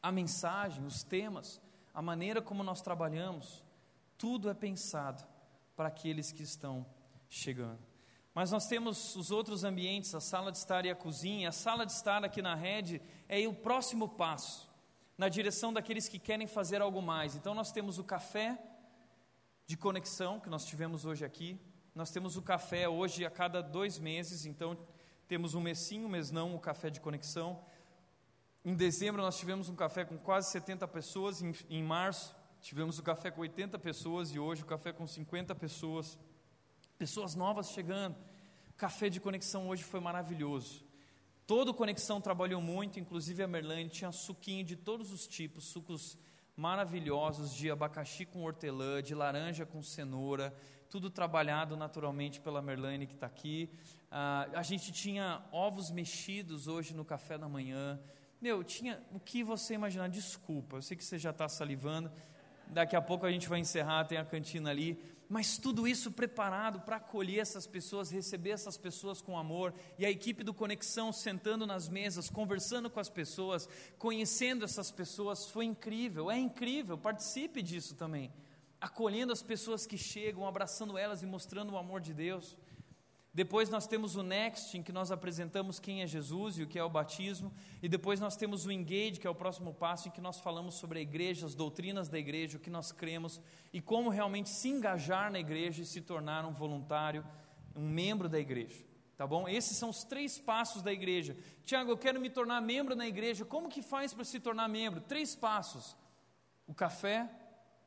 A mensagem, os temas, a maneira como nós trabalhamos, tudo é pensado para aqueles que estão chegando. Mas nós temos os outros ambientes, a sala de estar e a cozinha. A sala de estar aqui na rede é o próximo passo, na direção daqueles que querem fazer algo mais. Então nós temos o café de conexão que nós tivemos hoje aqui. Nós temos o café hoje a cada dois meses, então temos um mês sim, um mês não, o café de conexão. Em dezembro nós tivemos um café com quase 70 pessoas, em, em março tivemos o café com 80 pessoas e hoje o café com 50 pessoas. Pessoas novas chegando. O café de conexão hoje foi maravilhoso. Todo Conexão trabalhou muito, inclusive a Merlane tinha suquinho de todos os tipos, sucos maravilhosos de abacaxi com hortelã, de laranja com cenoura, tudo trabalhado naturalmente pela Merlane que está aqui. Ah, a gente tinha ovos mexidos hoje no café da manhã. Meu, tinha o que você imaginar. Desculpa, eu sei que você já está salivando. Daqui a pouco a gente vai encerrar, tem a cantina ali mas tudo isso preparado para acolher essas pessoas, receber essas pessoas com amor, e a equipe do Conexão sentando nas mesas, conversando com as pessoas, conhecendo essas pessoas, foi incrível, é incrível, participe disso também, acolhendo as pessoas que chegam, abraçando elas e mostrando o amor de Deus. Depois nós temos o Next, em que nós apresentamos quem é Jesus e o que é o batismo. E depois nós temos o Engage, que é o próximo passo, em que nós falamos sobre a igreja, as doutrinas da igreja, o que nós cremos e como realmente se engajar na igreja e se tornar um voluntário, um membro da igreja. Tá bom? Esses são os três passos da igreja. Tiago, eu quero me tornar membro na igreja. Como que faz para se tornar membro? Três passos: o café,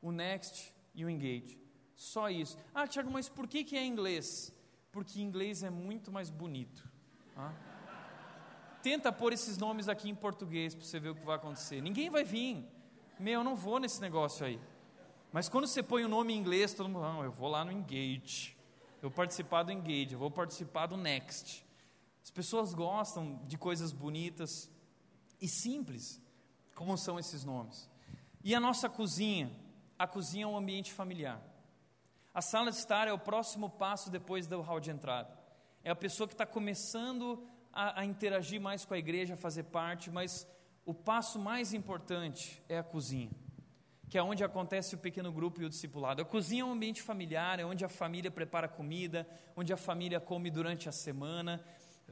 o Next e o Engage. Só isso. Ah, Tiago, mas por que, que é inglês? Porque inglês é muito mais bonito. Ah? Tenta pôr esses nomes aqui em português para você ver o que vai acontecer. Ninguém vai vir. Meu, eu não vou nesse negócio aí. Mas quando você põe o nome em inglês, todo mundo, não, eu vou lá no Engage. Eu vou participar do Engage, eu vou participar do Next. As pessoas gostam de coisas bonitas e simples, como são esses nomes. E a nossa cozinha? A cozinha é um ambiente familiar. A sala de estar é o próximo passo depois do hall de entrada. É a pessoa que está começando a, a, interagir mais com a igreja, a fazer parte, mas o passo mais importante é a cozinha, que é onde acontece o pequeno grupo e o discipulado. A cozinha é um ambiente familiar, é onde a família prepara comida, onde a família come durante a semana,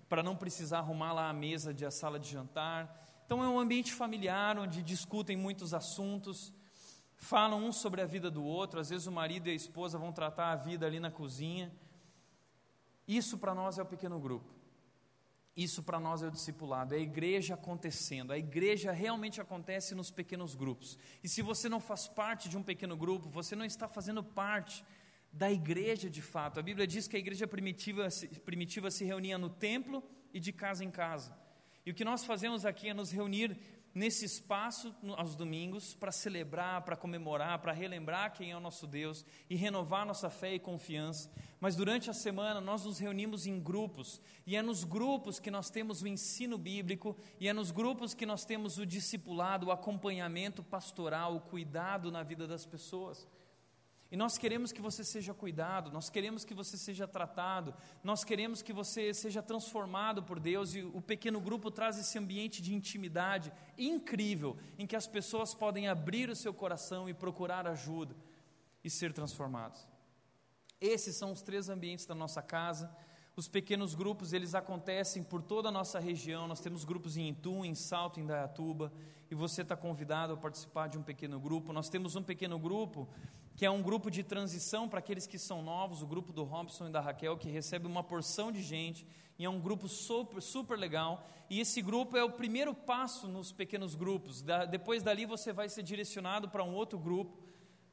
para não precisar arrumar lá a mesa de a sala de jantar. Então é um ambiente familiar onde discutem muitos assuntos falam um sobre a vida do outro, às vezes o marido e a esposa vão tratar a vida ali na cozinha. Isso para nós é o pequeno grupo. Isso para nós é o discipulado, é a igreja acontecendo. A igreja realmente acontece nos pequenos grupos. E se você não faz parte de um pequeno grupo, você não está fazendo parte da igreja de fato. A Bíblia diz que a igreja primitiva, primitiva se reunia no templo e de casa em casa. E o que nós fazemos aqui é nos reunir nesse espaço aos domingos para celebrar, para comemorar, para relembrar quem é o nosso Deus e renovar nossa fé e confiança. Mas durante a semana nós nos reunimos em grupos, e é nos grupos que nós temos o ensino bíblico, e é nos grupos que nós temos o discipulado, o acompanhamento pastoral, o cuidado na vida das pessoas. E nós queremos que você seja cuidado, nós queremos que você seja tratado, nós queremos que você seja transformado por Deus e o pequeno grupo traz esse ambiente de intimidade incrível em que as pessoas podem abrir o seu coração e procurar ajuda e ser transformados. Esses são os três ambientes da nossa casa. Os pequenos grupos, eles acontecem por toda a nossa região. Nós temos grupos em Itu, em Salto, em Dayatuba, e você está convidado a participar de um pequeno grupo. Nós temos um pequeno grupo que é um grupo de transição para aqueles que são novos, o grupo do Robson e da Raquel, que recebe uma porção de gente, e é um grupo super, super legal. E esse grupo é o primeiro passo nos pequenos grupos. Da, depois dali você vai ser direcionado para um outro grupo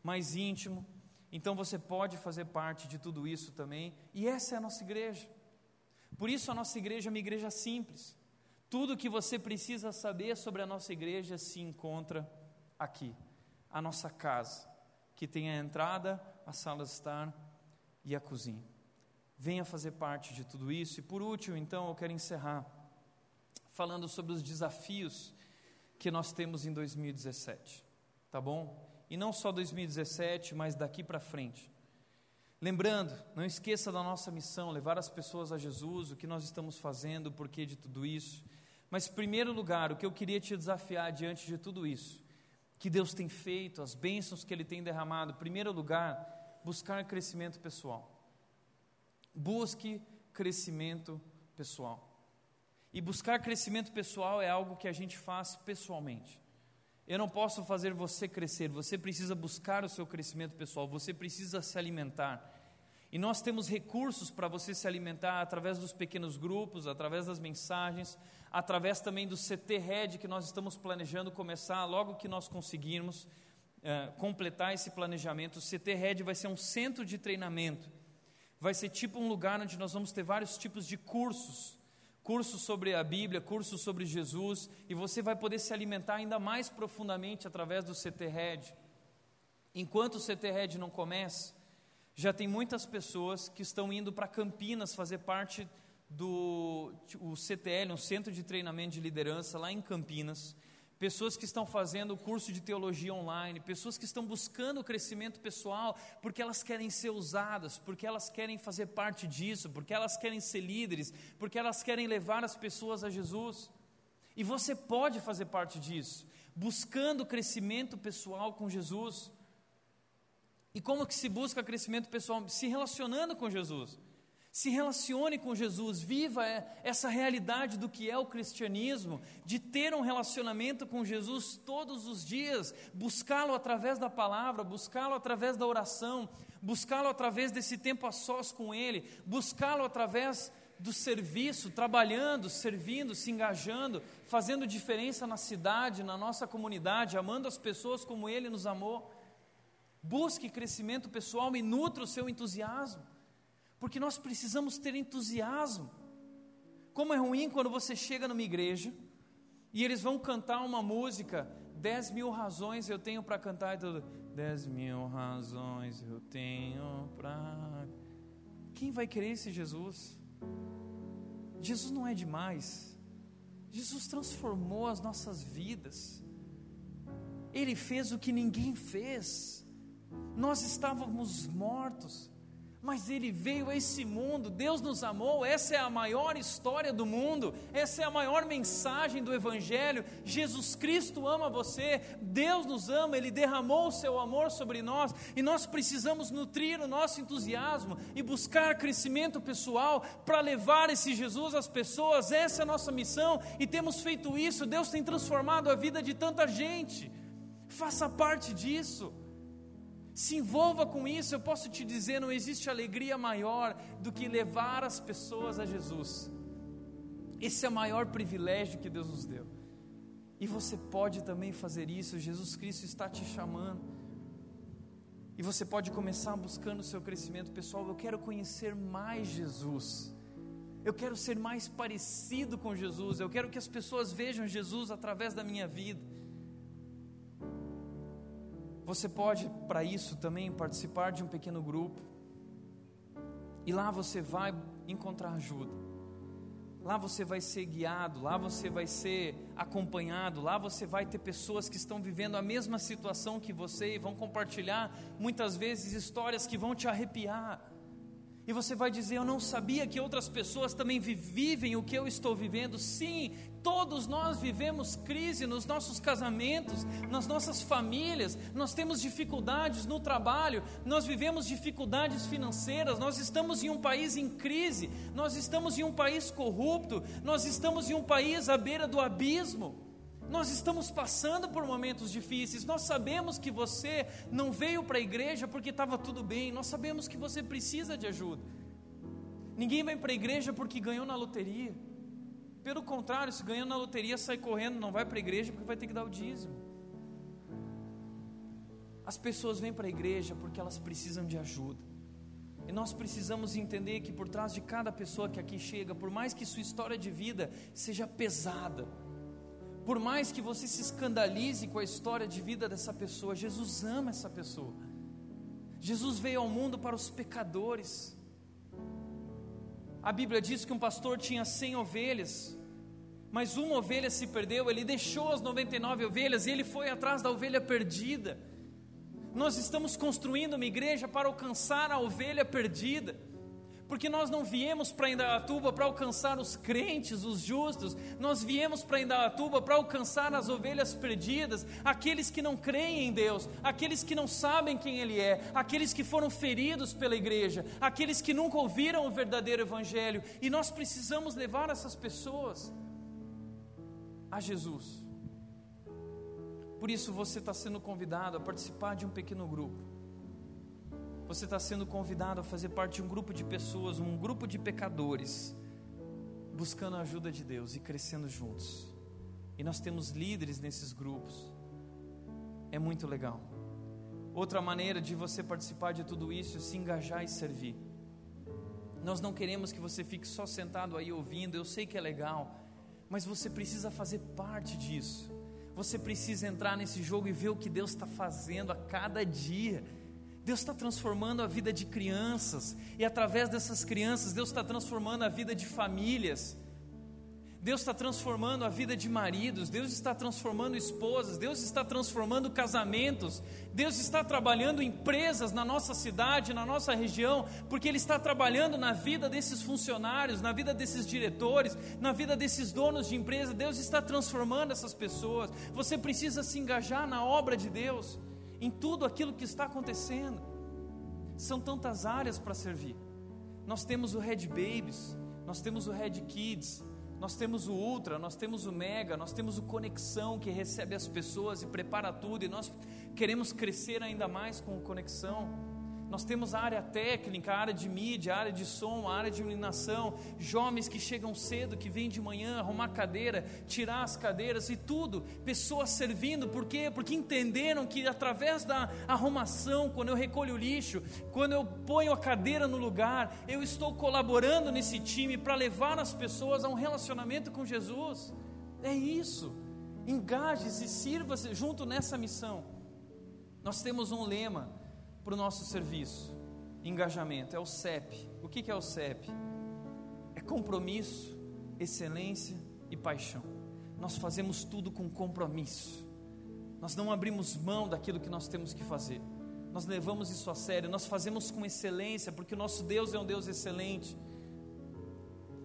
mais íntimo. Então você pode fazer parte de tudo isso também. E essa é a nossa igreja. Por isso a nossa igreja é uma igreja simples. Tudo que você precisa saber sobre a nossa igreja se encontra aqui, a nossa casa, que tem a entrada, a sala de estar e a cozinha. Venha fazer parte de tudo isso. E por último, então, eu quero encerrar falando sobre os desafios que nós temos em 2017, tá bom? E não só 2017, mas daqui para frente. Lembrando, não esqueça da nossa missão, levar as pessoas a Jesus, o que nós estamos fazendo, o porquê de tudo isso. Mas, em primeiro lugar, o que eu queria te desafiar diante de tudo isso, que Deus tem feito, as bênçãos que Ele tem derramado, em primeiro lugar, buscar crescimento pessoal. Busque crescimento pessoal. E buscar crescimento pessoal é algo que a gente faz pessoalmente. Eu não posso fazer você crescer, você precisa buscar o seu crescimento pessoal, você precisa se alimentar. E nós temos recursos para você se alimentar através dos pequenos grupos, através das mensagens, através também do CT Red que nós estamos planejando começar logo que nós conseguirmos uh, completar esse planejamento. O CT Red vai ser um centro de treinamento, vai ser tipo um lugar onde nós vamos ter vários tipos de cursos cursos sobre a Bíblia, cursos sobre Jesus, e você vai poder se alimentar ainda mais profundamente através do CT Red. Enquanto o CT Red não começa, já tem muitas pessoas que estão indo para Campinas fazer parte do o CTL, um centro de treinamento de liderança lá em Campinas pessoas que estão fazendo curso de teologia online, pessoas que estão buscando o crescimento pessoal porque elas querem ser usadas, porque elas querem fazer parte disso, porque elas querem ser líderes, porque elas querem levar as pessoas a Jesus. E você pode fazer parte disso, buscando crescimento pessoal com Jesus. E como que se busca crescimento pessoal? Se relacionando com Jesus. Se relacione com Jesus, viva essa realidade do que é o cristianismo, de ter um relacionamento com Jesus todos os dias, buscá-lo através da palavra, buscá-lo através da oração, buscá-lo através desse tempo a sós com Ele, buscá-lo através do serviço, trabalhando, servindo, se engajando, fazendo diferença na cidade, na nossa comunidade, amando as pessoas como Ele nos amou. Busque crescimento pessoal e nutra o seu entusiasmo porque nós precisamos ter entusiasmo. Como é ruim quando você chega numa igreja e eles vão cantar uma música, dez mil razões eu tenho para cantar e tudo. Dez mil razões eu tenho para. Quem vai querer esse Jesus? Jesus não é demais. Jesus transformou as nossas vidas. Ele fez o que ninguém fez. Nós estávamos mortos mas ele veio a esse mundo, Deus nos amou, essa é a maior história do mundo, essa é a maior mensagem do Evangelho. Jesus Cristo ama você, Deus nos ama, Ele derramou o seu amor sobre nós e nós precisamos nutrir o nosso entusiasmo e buscar crescimento pessoal para levar esse Jesus às pessoas. Essa é a nossa missão e temos feito isso. Deus tem transformado a vida de tanta gente, faça parte disso. Se envolva com isso, eu posso te dizer, não existe alegria maior do que levar as pessoas a Jesus. Esse é o maior privilégio que Deus nos deu. E você pode também fazer isso, Jesus Cristo está te chamando. E você pode começar buscando o seu crescimento pessoal. Eu quero conhecer mais Jesus. Eu quero ser mais parecido com Jesus. Eu quero que as pessoas vejam Jesus através da minha vida. Você pode, para isso, também participar de um pequeno grupo. E lá você vai encontrar ajuda. Lá você vai ser guiado, lá você vai ser acompanhado, lá você vai ter pessoas que estão vivendo a mesma situação que você e vão compartilhar muitas vezes histórias que vão te arrepiar. E você vai dizer: Eu não sabia que outras pessoas também vivem o que eu estou vivendo. Sim, todos nós vivemos crise nos nossos casamentos, nas nossas famílias. Nós temos dificuldades no trabalho, nós vivemos dificuldades financeiras. Nós estamos em um país em crise, nós estamos em um país corrupto, nós estamos em um país à beira do abismo. Nós estamos passando por momentos difíceis. Nós sabemos que você não veio para a igreja porque estava tudo bem. Nós sabemos que você precisa de ajuda. Ninguém vem para a igreja porque ganhou na loteria. Pelo contrário, se ganhou na loteria, sai correndo, não vai para a igreja porque vai ter que dar o dízimo. As pessoas vêm para a igreja porque elas precisam de ajuda. E nós precisamos entender que por trás de cada pessoa que aqui chega, por mais que sua história de vida seja pesada, por mais que você se escandalize com a história de vida dessa pessoa, Jesus ama essa pessoa. Jesus veio ao mundo para os pecadores. A Bíblia diz que um pastor tinha cem ovelhas, mas uma ovelha se perdeu, ele deixou as 99 ovelhas e ele foi atrás da ovelha perdida. Nós estamos construindo uma igreja para alcançar a ovelha perdida porque nós não viemos para Indaiatuba para alcançar os crentes, os justos, nós viemos para Indaiatuba para alcançar as ovelhas perdidas, aqueles que não creem em Deus, aqueles que não sabem quem Ele é, aqueles que foram feridos pela igreja, aqueles que nunca ouviram o verdadeiro Evangelho, e nós precisamos levar essas pessoas a Jesus. Por isso você está sendo convidado a participar de um pequeno grupo você está sendo convidado a fazer parte de um grupo de pessoas, um grupo de pecadores, buscando a ajuda de Deus e crescendo juntos. E nós temos líderes nesses grupos. É muito legal. Outra maneira de você participar de tudo isso é se engajar e servir. Nós não queremos que você fique só sentado aí ouvindo, eu sei que é legal, mas você precisa fazer parte disso. Você precisa entrar nesse jogo e ver o que Deus está fazendo a cada dia Deus está transformando a vida de crianças, e através dessas crianças, Deus está transformando a vida de famílias. Deus está transformando a vida de maridos, Deus está transformando esposas, Deus está transformando casamentos, Deus está trabalhando empresas na nossa cidade, na nossa região, porque Ele está trabalhando na vida desses funcionários, na vida desses diretores, na vida desses donos de empresa. Deus está transformando essas pessoas. Você precisa se engajar na obra de Deus em tudo aquilo que está acontecendo. São tantas áreas para servir. Nós temos o Red Babies, nós temos o Red Kids, nós temos o Ultra, nós temos o Mega, nós temos o Conexão que recebe as pessoas e prepara tudo, e nós queremos crescer ainda mais com o Conexão. Nós temos a área técnica, a área de mídia, a área de som, a área de iluminação, jovens que chegam cedo, que vêm de manhã arrumar cadeira, tirar as cadeiras e tudo, pessoas servindo, por quê? Porque entenderam que através da arrumação, quando eu recolho o lixo, quando eu ponho a cadeira no lugar, eu estou colaborando nesse time para levar as pessoas a um relacionamento com Jesus. É isso. Engaje-se, sirva-se junto nessa missão. Nós temos um lema para o nosso serviço, engajamento, é o CEP. O que, é o CEP? É compromisso, excelência e paixão. Nós fazemos tudo com compromisso. Nós não abrimos mão daquilo que nós temos que fazer. Nós levamos isso a sério, nós fazemos com excelência, porque o nosso Deus é um Deus excelente.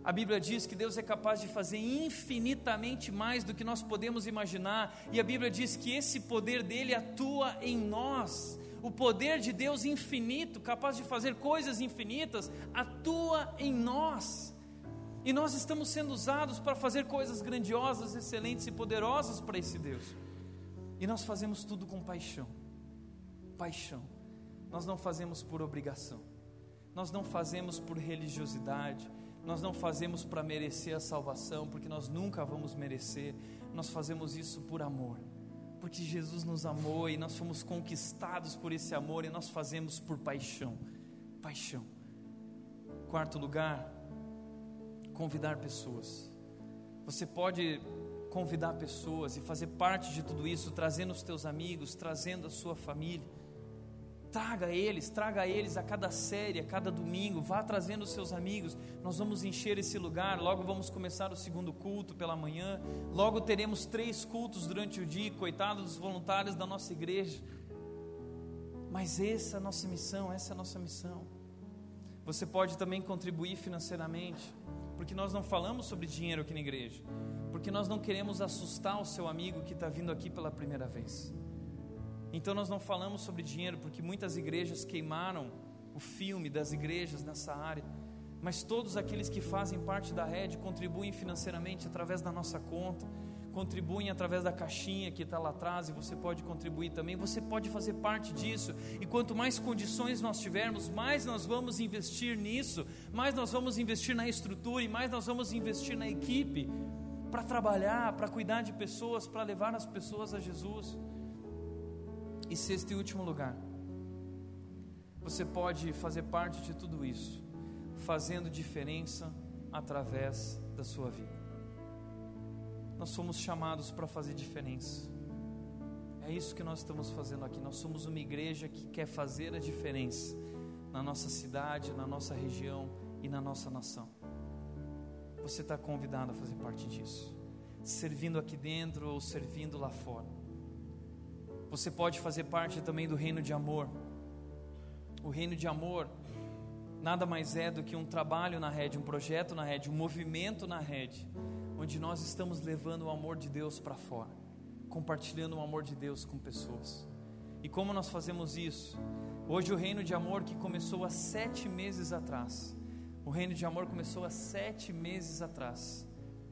A Bíblia diz que Deus é capaz de fazer infinitamente mais do que nós podemos imaginar, e a Bíblia diz que esse poder dele atua em nós o poder de Deus infinito, capaz de fazer coisas infinitas, atua em nós. E nós estamos sendo usados para fazer coisas grandiosas, excelentes e poderosas para esse Deus. E nós fazemos tudo com paixão. Paixão. Nós não fazemos por obrigação. Nós não fazemos por religiosidade. Nós não fazemos para merecer a salvação, porque nós nunca vamos merecer. Nós fazemos isso por amor porque Jesus nos amou e nós fomos conquistados por esse amor e nós fazemos por paixão. Paixão. Quarto lugar, convidar pessoas. Você pode convidar pessoas e fazer parte de tudo isso, trazendo os teus amigos, trazendo a sua família. Traga eles, traga eles a cada série, a cada domingo, vá trazendo os seus amigos. Nós vamos encher esse lugar, logo vamos começar o segundo culto pela manhã. Logo teremos três cultos durante o dia, coitados dos voluntários da nossa igreja. Mas essa é a nossa missão, essa é a nossa missão. Você pode também contribuir financeiramente, porque nós não falamos sobre dinheiro aqui na igreja, porque nós não queremos assustar o seu amigo que está vindo aqui pela primeira vez. Então nós não falamos sobre dinheiro, porque muitas igrejas queimaram o filme das igrejas nessa área, mas todos aqueles que fazem parte da rede contribuem financeiramente através da nossa conta contribuem através da caixinha que está lá atrás e você pode contribuir também. Você pode fazer parte disso. E quanto mais condições nós tivermos, mais nós vamos investir nisso, mais nós vamos investir na estrutura e mais nós vamos investir na equipe para trabalhar, para cuidar de pessoas, para levar as pessoas a Jesus. E sexto e último lugar, você pode fazer parte de tudo isso, fazendo diferença através da sua vida nós somos chamados para fazer diferença. É isso que nós estamos fazendo aqui. Nós somos uma igreja que quer fazer a diferença na nossa cidade, na nossa região e na nossa nação. Você está convidado a fazer parte disso, servindo aqui dentro ou servindo lá fora. Você pode fazer parte também do reino de amor. O reino de amor nada mais é do que um trabalho na rede, um projeto na rede, um movimento na rede onde nós estamos levando o amor de Deus para fora, compartilhando o amor de Deus com pessoas. E como nós fazemos isso? Hoje, o reino de amor que começou há sete meses atrás, o reino de amor começou há sete meses atrás,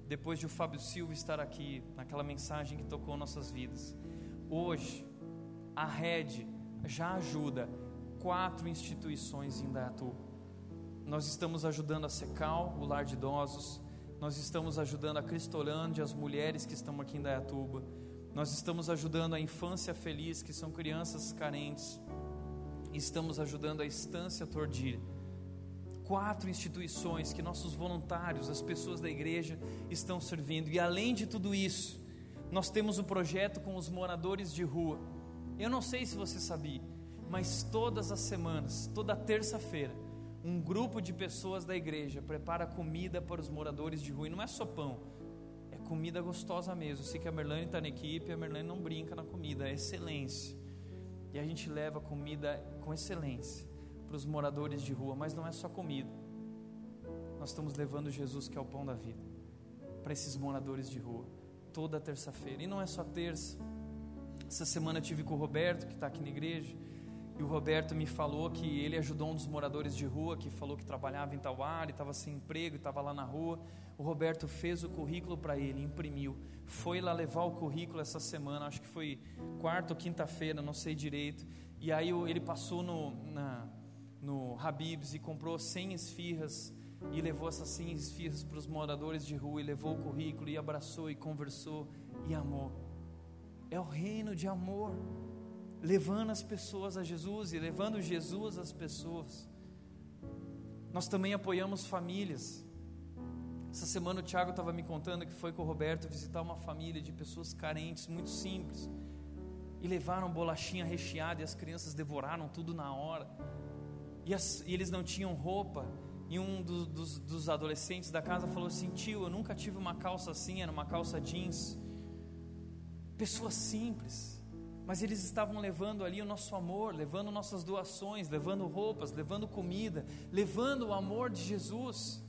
depois de o Fábio Silva estar aqui, naquela mensagem que tocou nossas vidas. Hoje, a rede já ajuda quatro instituições em Dayatuba. Nós estamos ajudando a Secal, o lar de idosos, nós estamos ajudando a Cristolândia, as mulheres que estão aqui em Dayatuba. Nós estamos ajudando a Infância Feliz, que são crianças carentes. Estamos ajudando a Estância Tordir. Quatro instituições que nossos voluntários, as pessoas da igreja, estão servindo. E além de tudo isso, nós temos um projeto com os moradores de rua. Eu não sei se você sabia, mas todas as semanas, toda terça-feira, um grupo de pessoas da igreja prepara comida para os moradores de rua, e não é só pão, é comida gostosa mesmo. Eu sei que a Merlane está na equipe, a Merlane não brinca na comida, é excelência. E a gente leva comida com excelência para os moradores de rua, mas não é só comida. Nós estamos levando Jesus, que é o pão da vida, para esses moradores de rua, toda terça-feira. E não é só terça. Essa semana eu tive com o Roberto, que está aqui na igreja. E o Roberto me falou que ele ajudou um dos moradores de rua que falou que trabalhava em tal área, estava sem emprego estava lá na rua. O Roberto fez o currículo para ele, imprimiu. Foi lá levar o currículo essa semana, acho que foi quarta ou quinta-feira, não sei direito. E aí ele passou no, na, no Habibs e comprou 100 esfirras e levou essas 100 esfirras para os moradores de rua e levou o currículo e abraçou e conversou e amou. É o reino de amor levando as pessoas a Jesus e levando Jesus às pessoas. Nós também apoiamos famílias. Essa semana o Tiago estava me contando que foi com o Roberto visitar uma família de pessoas carentes, muito simples. E levaram bolachinha recheada e as crianças devoraram tudo na hora. E, as, e eles não tinham roupa. E um do, dos, dos adolescentes da casa falou assim: Tio, eu nunca tive uma calça assim, era uma calça jeans. Pessoas simples mas eles estavam levando ali o nosso amor, levando nossas doações, levando roupas, levando comida, levando o amor de Jesus.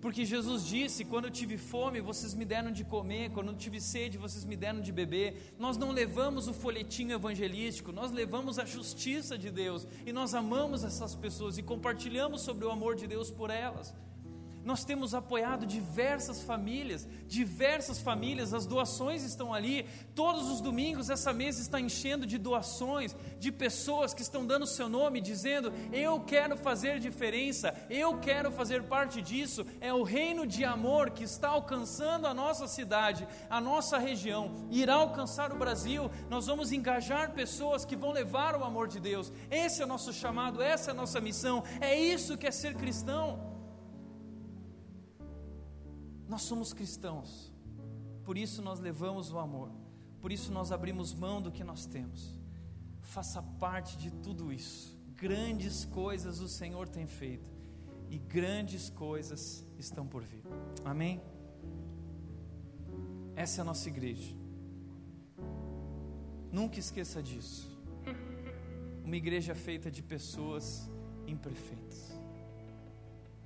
Porque Jesus disse: quando eu tive fome, vocês me deram de comer, quando eu tive sede, vocês me deram de beber. Nós não levamos o folhetinho evangelístico, nós levamos a justiça de Deus e nós amamos essas pessoas e compartilhamos sobre o amor de Deus por elas. Nós temos apoiado diversas famílias, diversas famílias, as doações estão ali. Todos os domingos essa mesa está enchendo de doações, de pessoas que estão dando seu nome, dizendo: Eu quero fazer diferença, eu quero fazer parte disso. É o reino de amor que está alcançando a nossa cidade, a nossa região, irá alcançar o Brasil. Nós vamos engajar pessoas que vão levar o amor de Deus. Esse é o nosso chamado, essa é a nossa missão. É isso que é ser cristão. Nós somos cristãos, por isso nós levamos o amor, por isso nós abrimos mão do que nós temos. Faça parte de tudo isso. Grandes coisas o Senhor tem feito e grandes coisas estão por vir. Amém? Essa é a nossa igreja. Nunca esqueça disso. Uma igreja feita de pessoas imperfeitas.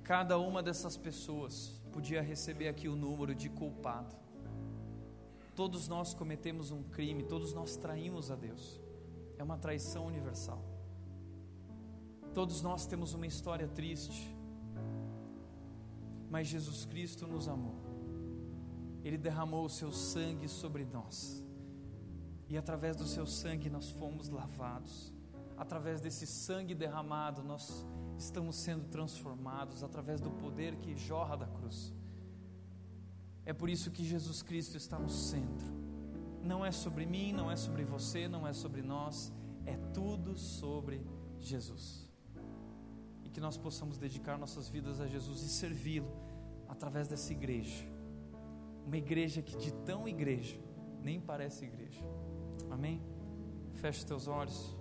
cada uma dessas pessoas podia receber aqui o número de culpado. Todos nós cometemos um crime, todos nós traímos a Deus. É uma traição universal. Todos nós temos uma história triste, mas Jesus Cristo nos amou. Ele derramou o seu sangue sobre nós, e através do seu sangue nós fomos lavados. Através desse sangue derramado, nós estamos sendo transformados através do poder que jorra da cruz. É por isso que Jesus Cristo está no centro. Não é sobre mim, não é sobre você, não é sobre nós, é tudo sobre Jesus e que nós possamos dedicar nossas vidas a Jesus e servi-lo através dessa igreja. Uma igreja que de tão igreja nem parece igreja. Amém? Feche teus olhos.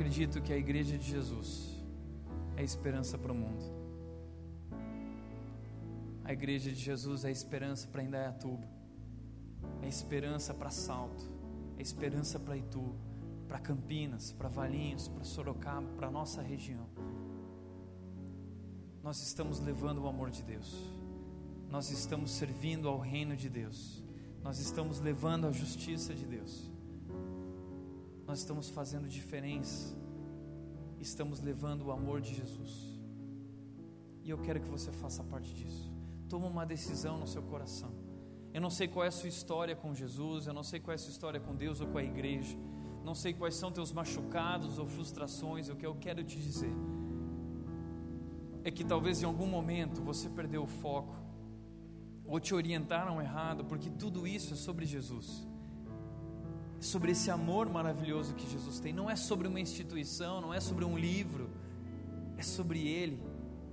Acredito que a igreja de Jesus é esperança para o mundo. A igreja de Jesus é esperança para Indaiatuba, é esperança para Salto, é esperança para Itu, para Campinas, para Valinhos, para Sorocaba, para nossa região. Nós estamos levando o amor de Deus, nós estamos servindo ao reino de Deus, nós estamos levando a justiça de Deus nós estamos fazendo diferença, estamos levando o amor de Jesus. E eu quero que você faça parte disso. Toma uma decisão no seu coração. Eu não sei qual é a sua história com Jesus, eu não sei qual é a sua história com Deus ou com a igreja, não sei quais são teus machucados ou frustrações, o que eu quero te dizer é que talvez em algum momento você perdeu o foco, ou te orientaram errado, porque tudo isso é sobre Jesus sobre esse amor maravilhoso que Jesus tem. Não é sobre uma instituição, não é sobre um livro, é sobre Ele.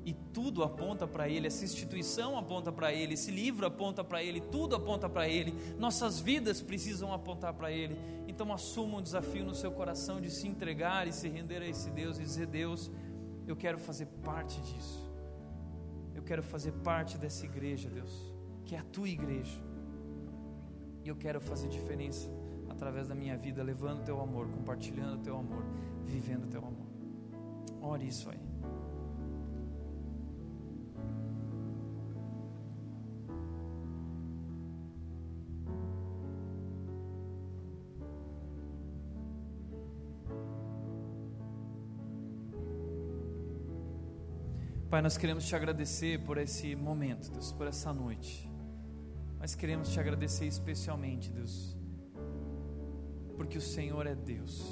E tudo aponta para Ele, essa instituição aponta para Ele, esse livro aponta para Ele, tudo aponta para Ele, nossas vidas precisam apontar para Ele. Então assuma um desafio no seu coração de se entregar e se render a esse Deus e dizer: Deus, eu quero fazer parte disso, eu quero fazer parte dessa igreja, Deus, que é a tua igreja, e eu quero fazer diferença através da minha vida, levando teu amor, compartilhando teu amor, vivendo teu amor. Ore isso aí. Pai, nós queremos te agradecer por esse momento, Deus, por essa noite. Mas queremos te agradecer especialmente, Deus, porque o Senhor é Deus.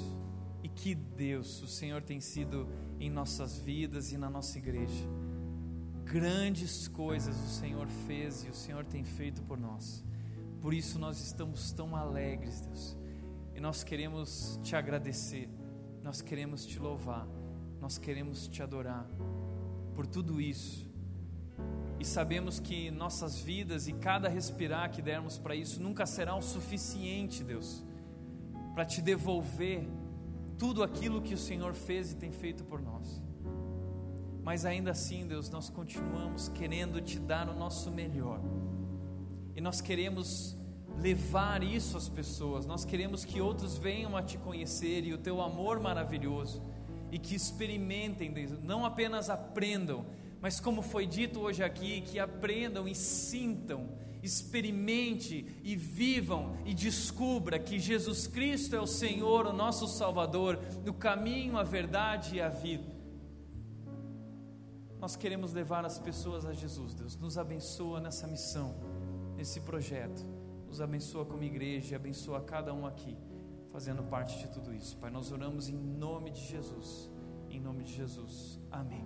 E que Deus o Senhor tem sido em nossas vidas e na nossa igreja. Grandes coisas o Senhor fez e o Senhor tem feito por nós. Por isso nós estamos tão alegres, Deus. E nós queremos te agradecer, nós queremos te louvar, nós queremos te adorar por tudo isso. E sabemos que nossas vidas e cada respirar que dermos para isso nunca será o suficiente, Deus para te devolver tudo aquilo que o Senhor fez e tem feito por nós. Mas ainda assim, Deus, nós continuamos querendo te dar o nosso melhor. E nós queremos levar isso às pessoas. Nós queremos que outros venham a te conhecer e o teu amor maravilhoso e que experimentem, Deus, não apenas aprendam, mas como foi dito hoje aqui, que aprendam e sintam experimente e vivam e descubra que Jesus Cristo é o Senhor, o nosso Salvador, no caminho, a verdade e a vida. Nós queremos levar as pessoas a Jesus, Deus. Nos abençoa nessa missão, nesse projeto. Nos abençoa como igreja e abençoa cada um aqui, fazendo parte de tudo isso. Pai, nós oramos em nome de Jesus. Em nome de Jesus. Amém.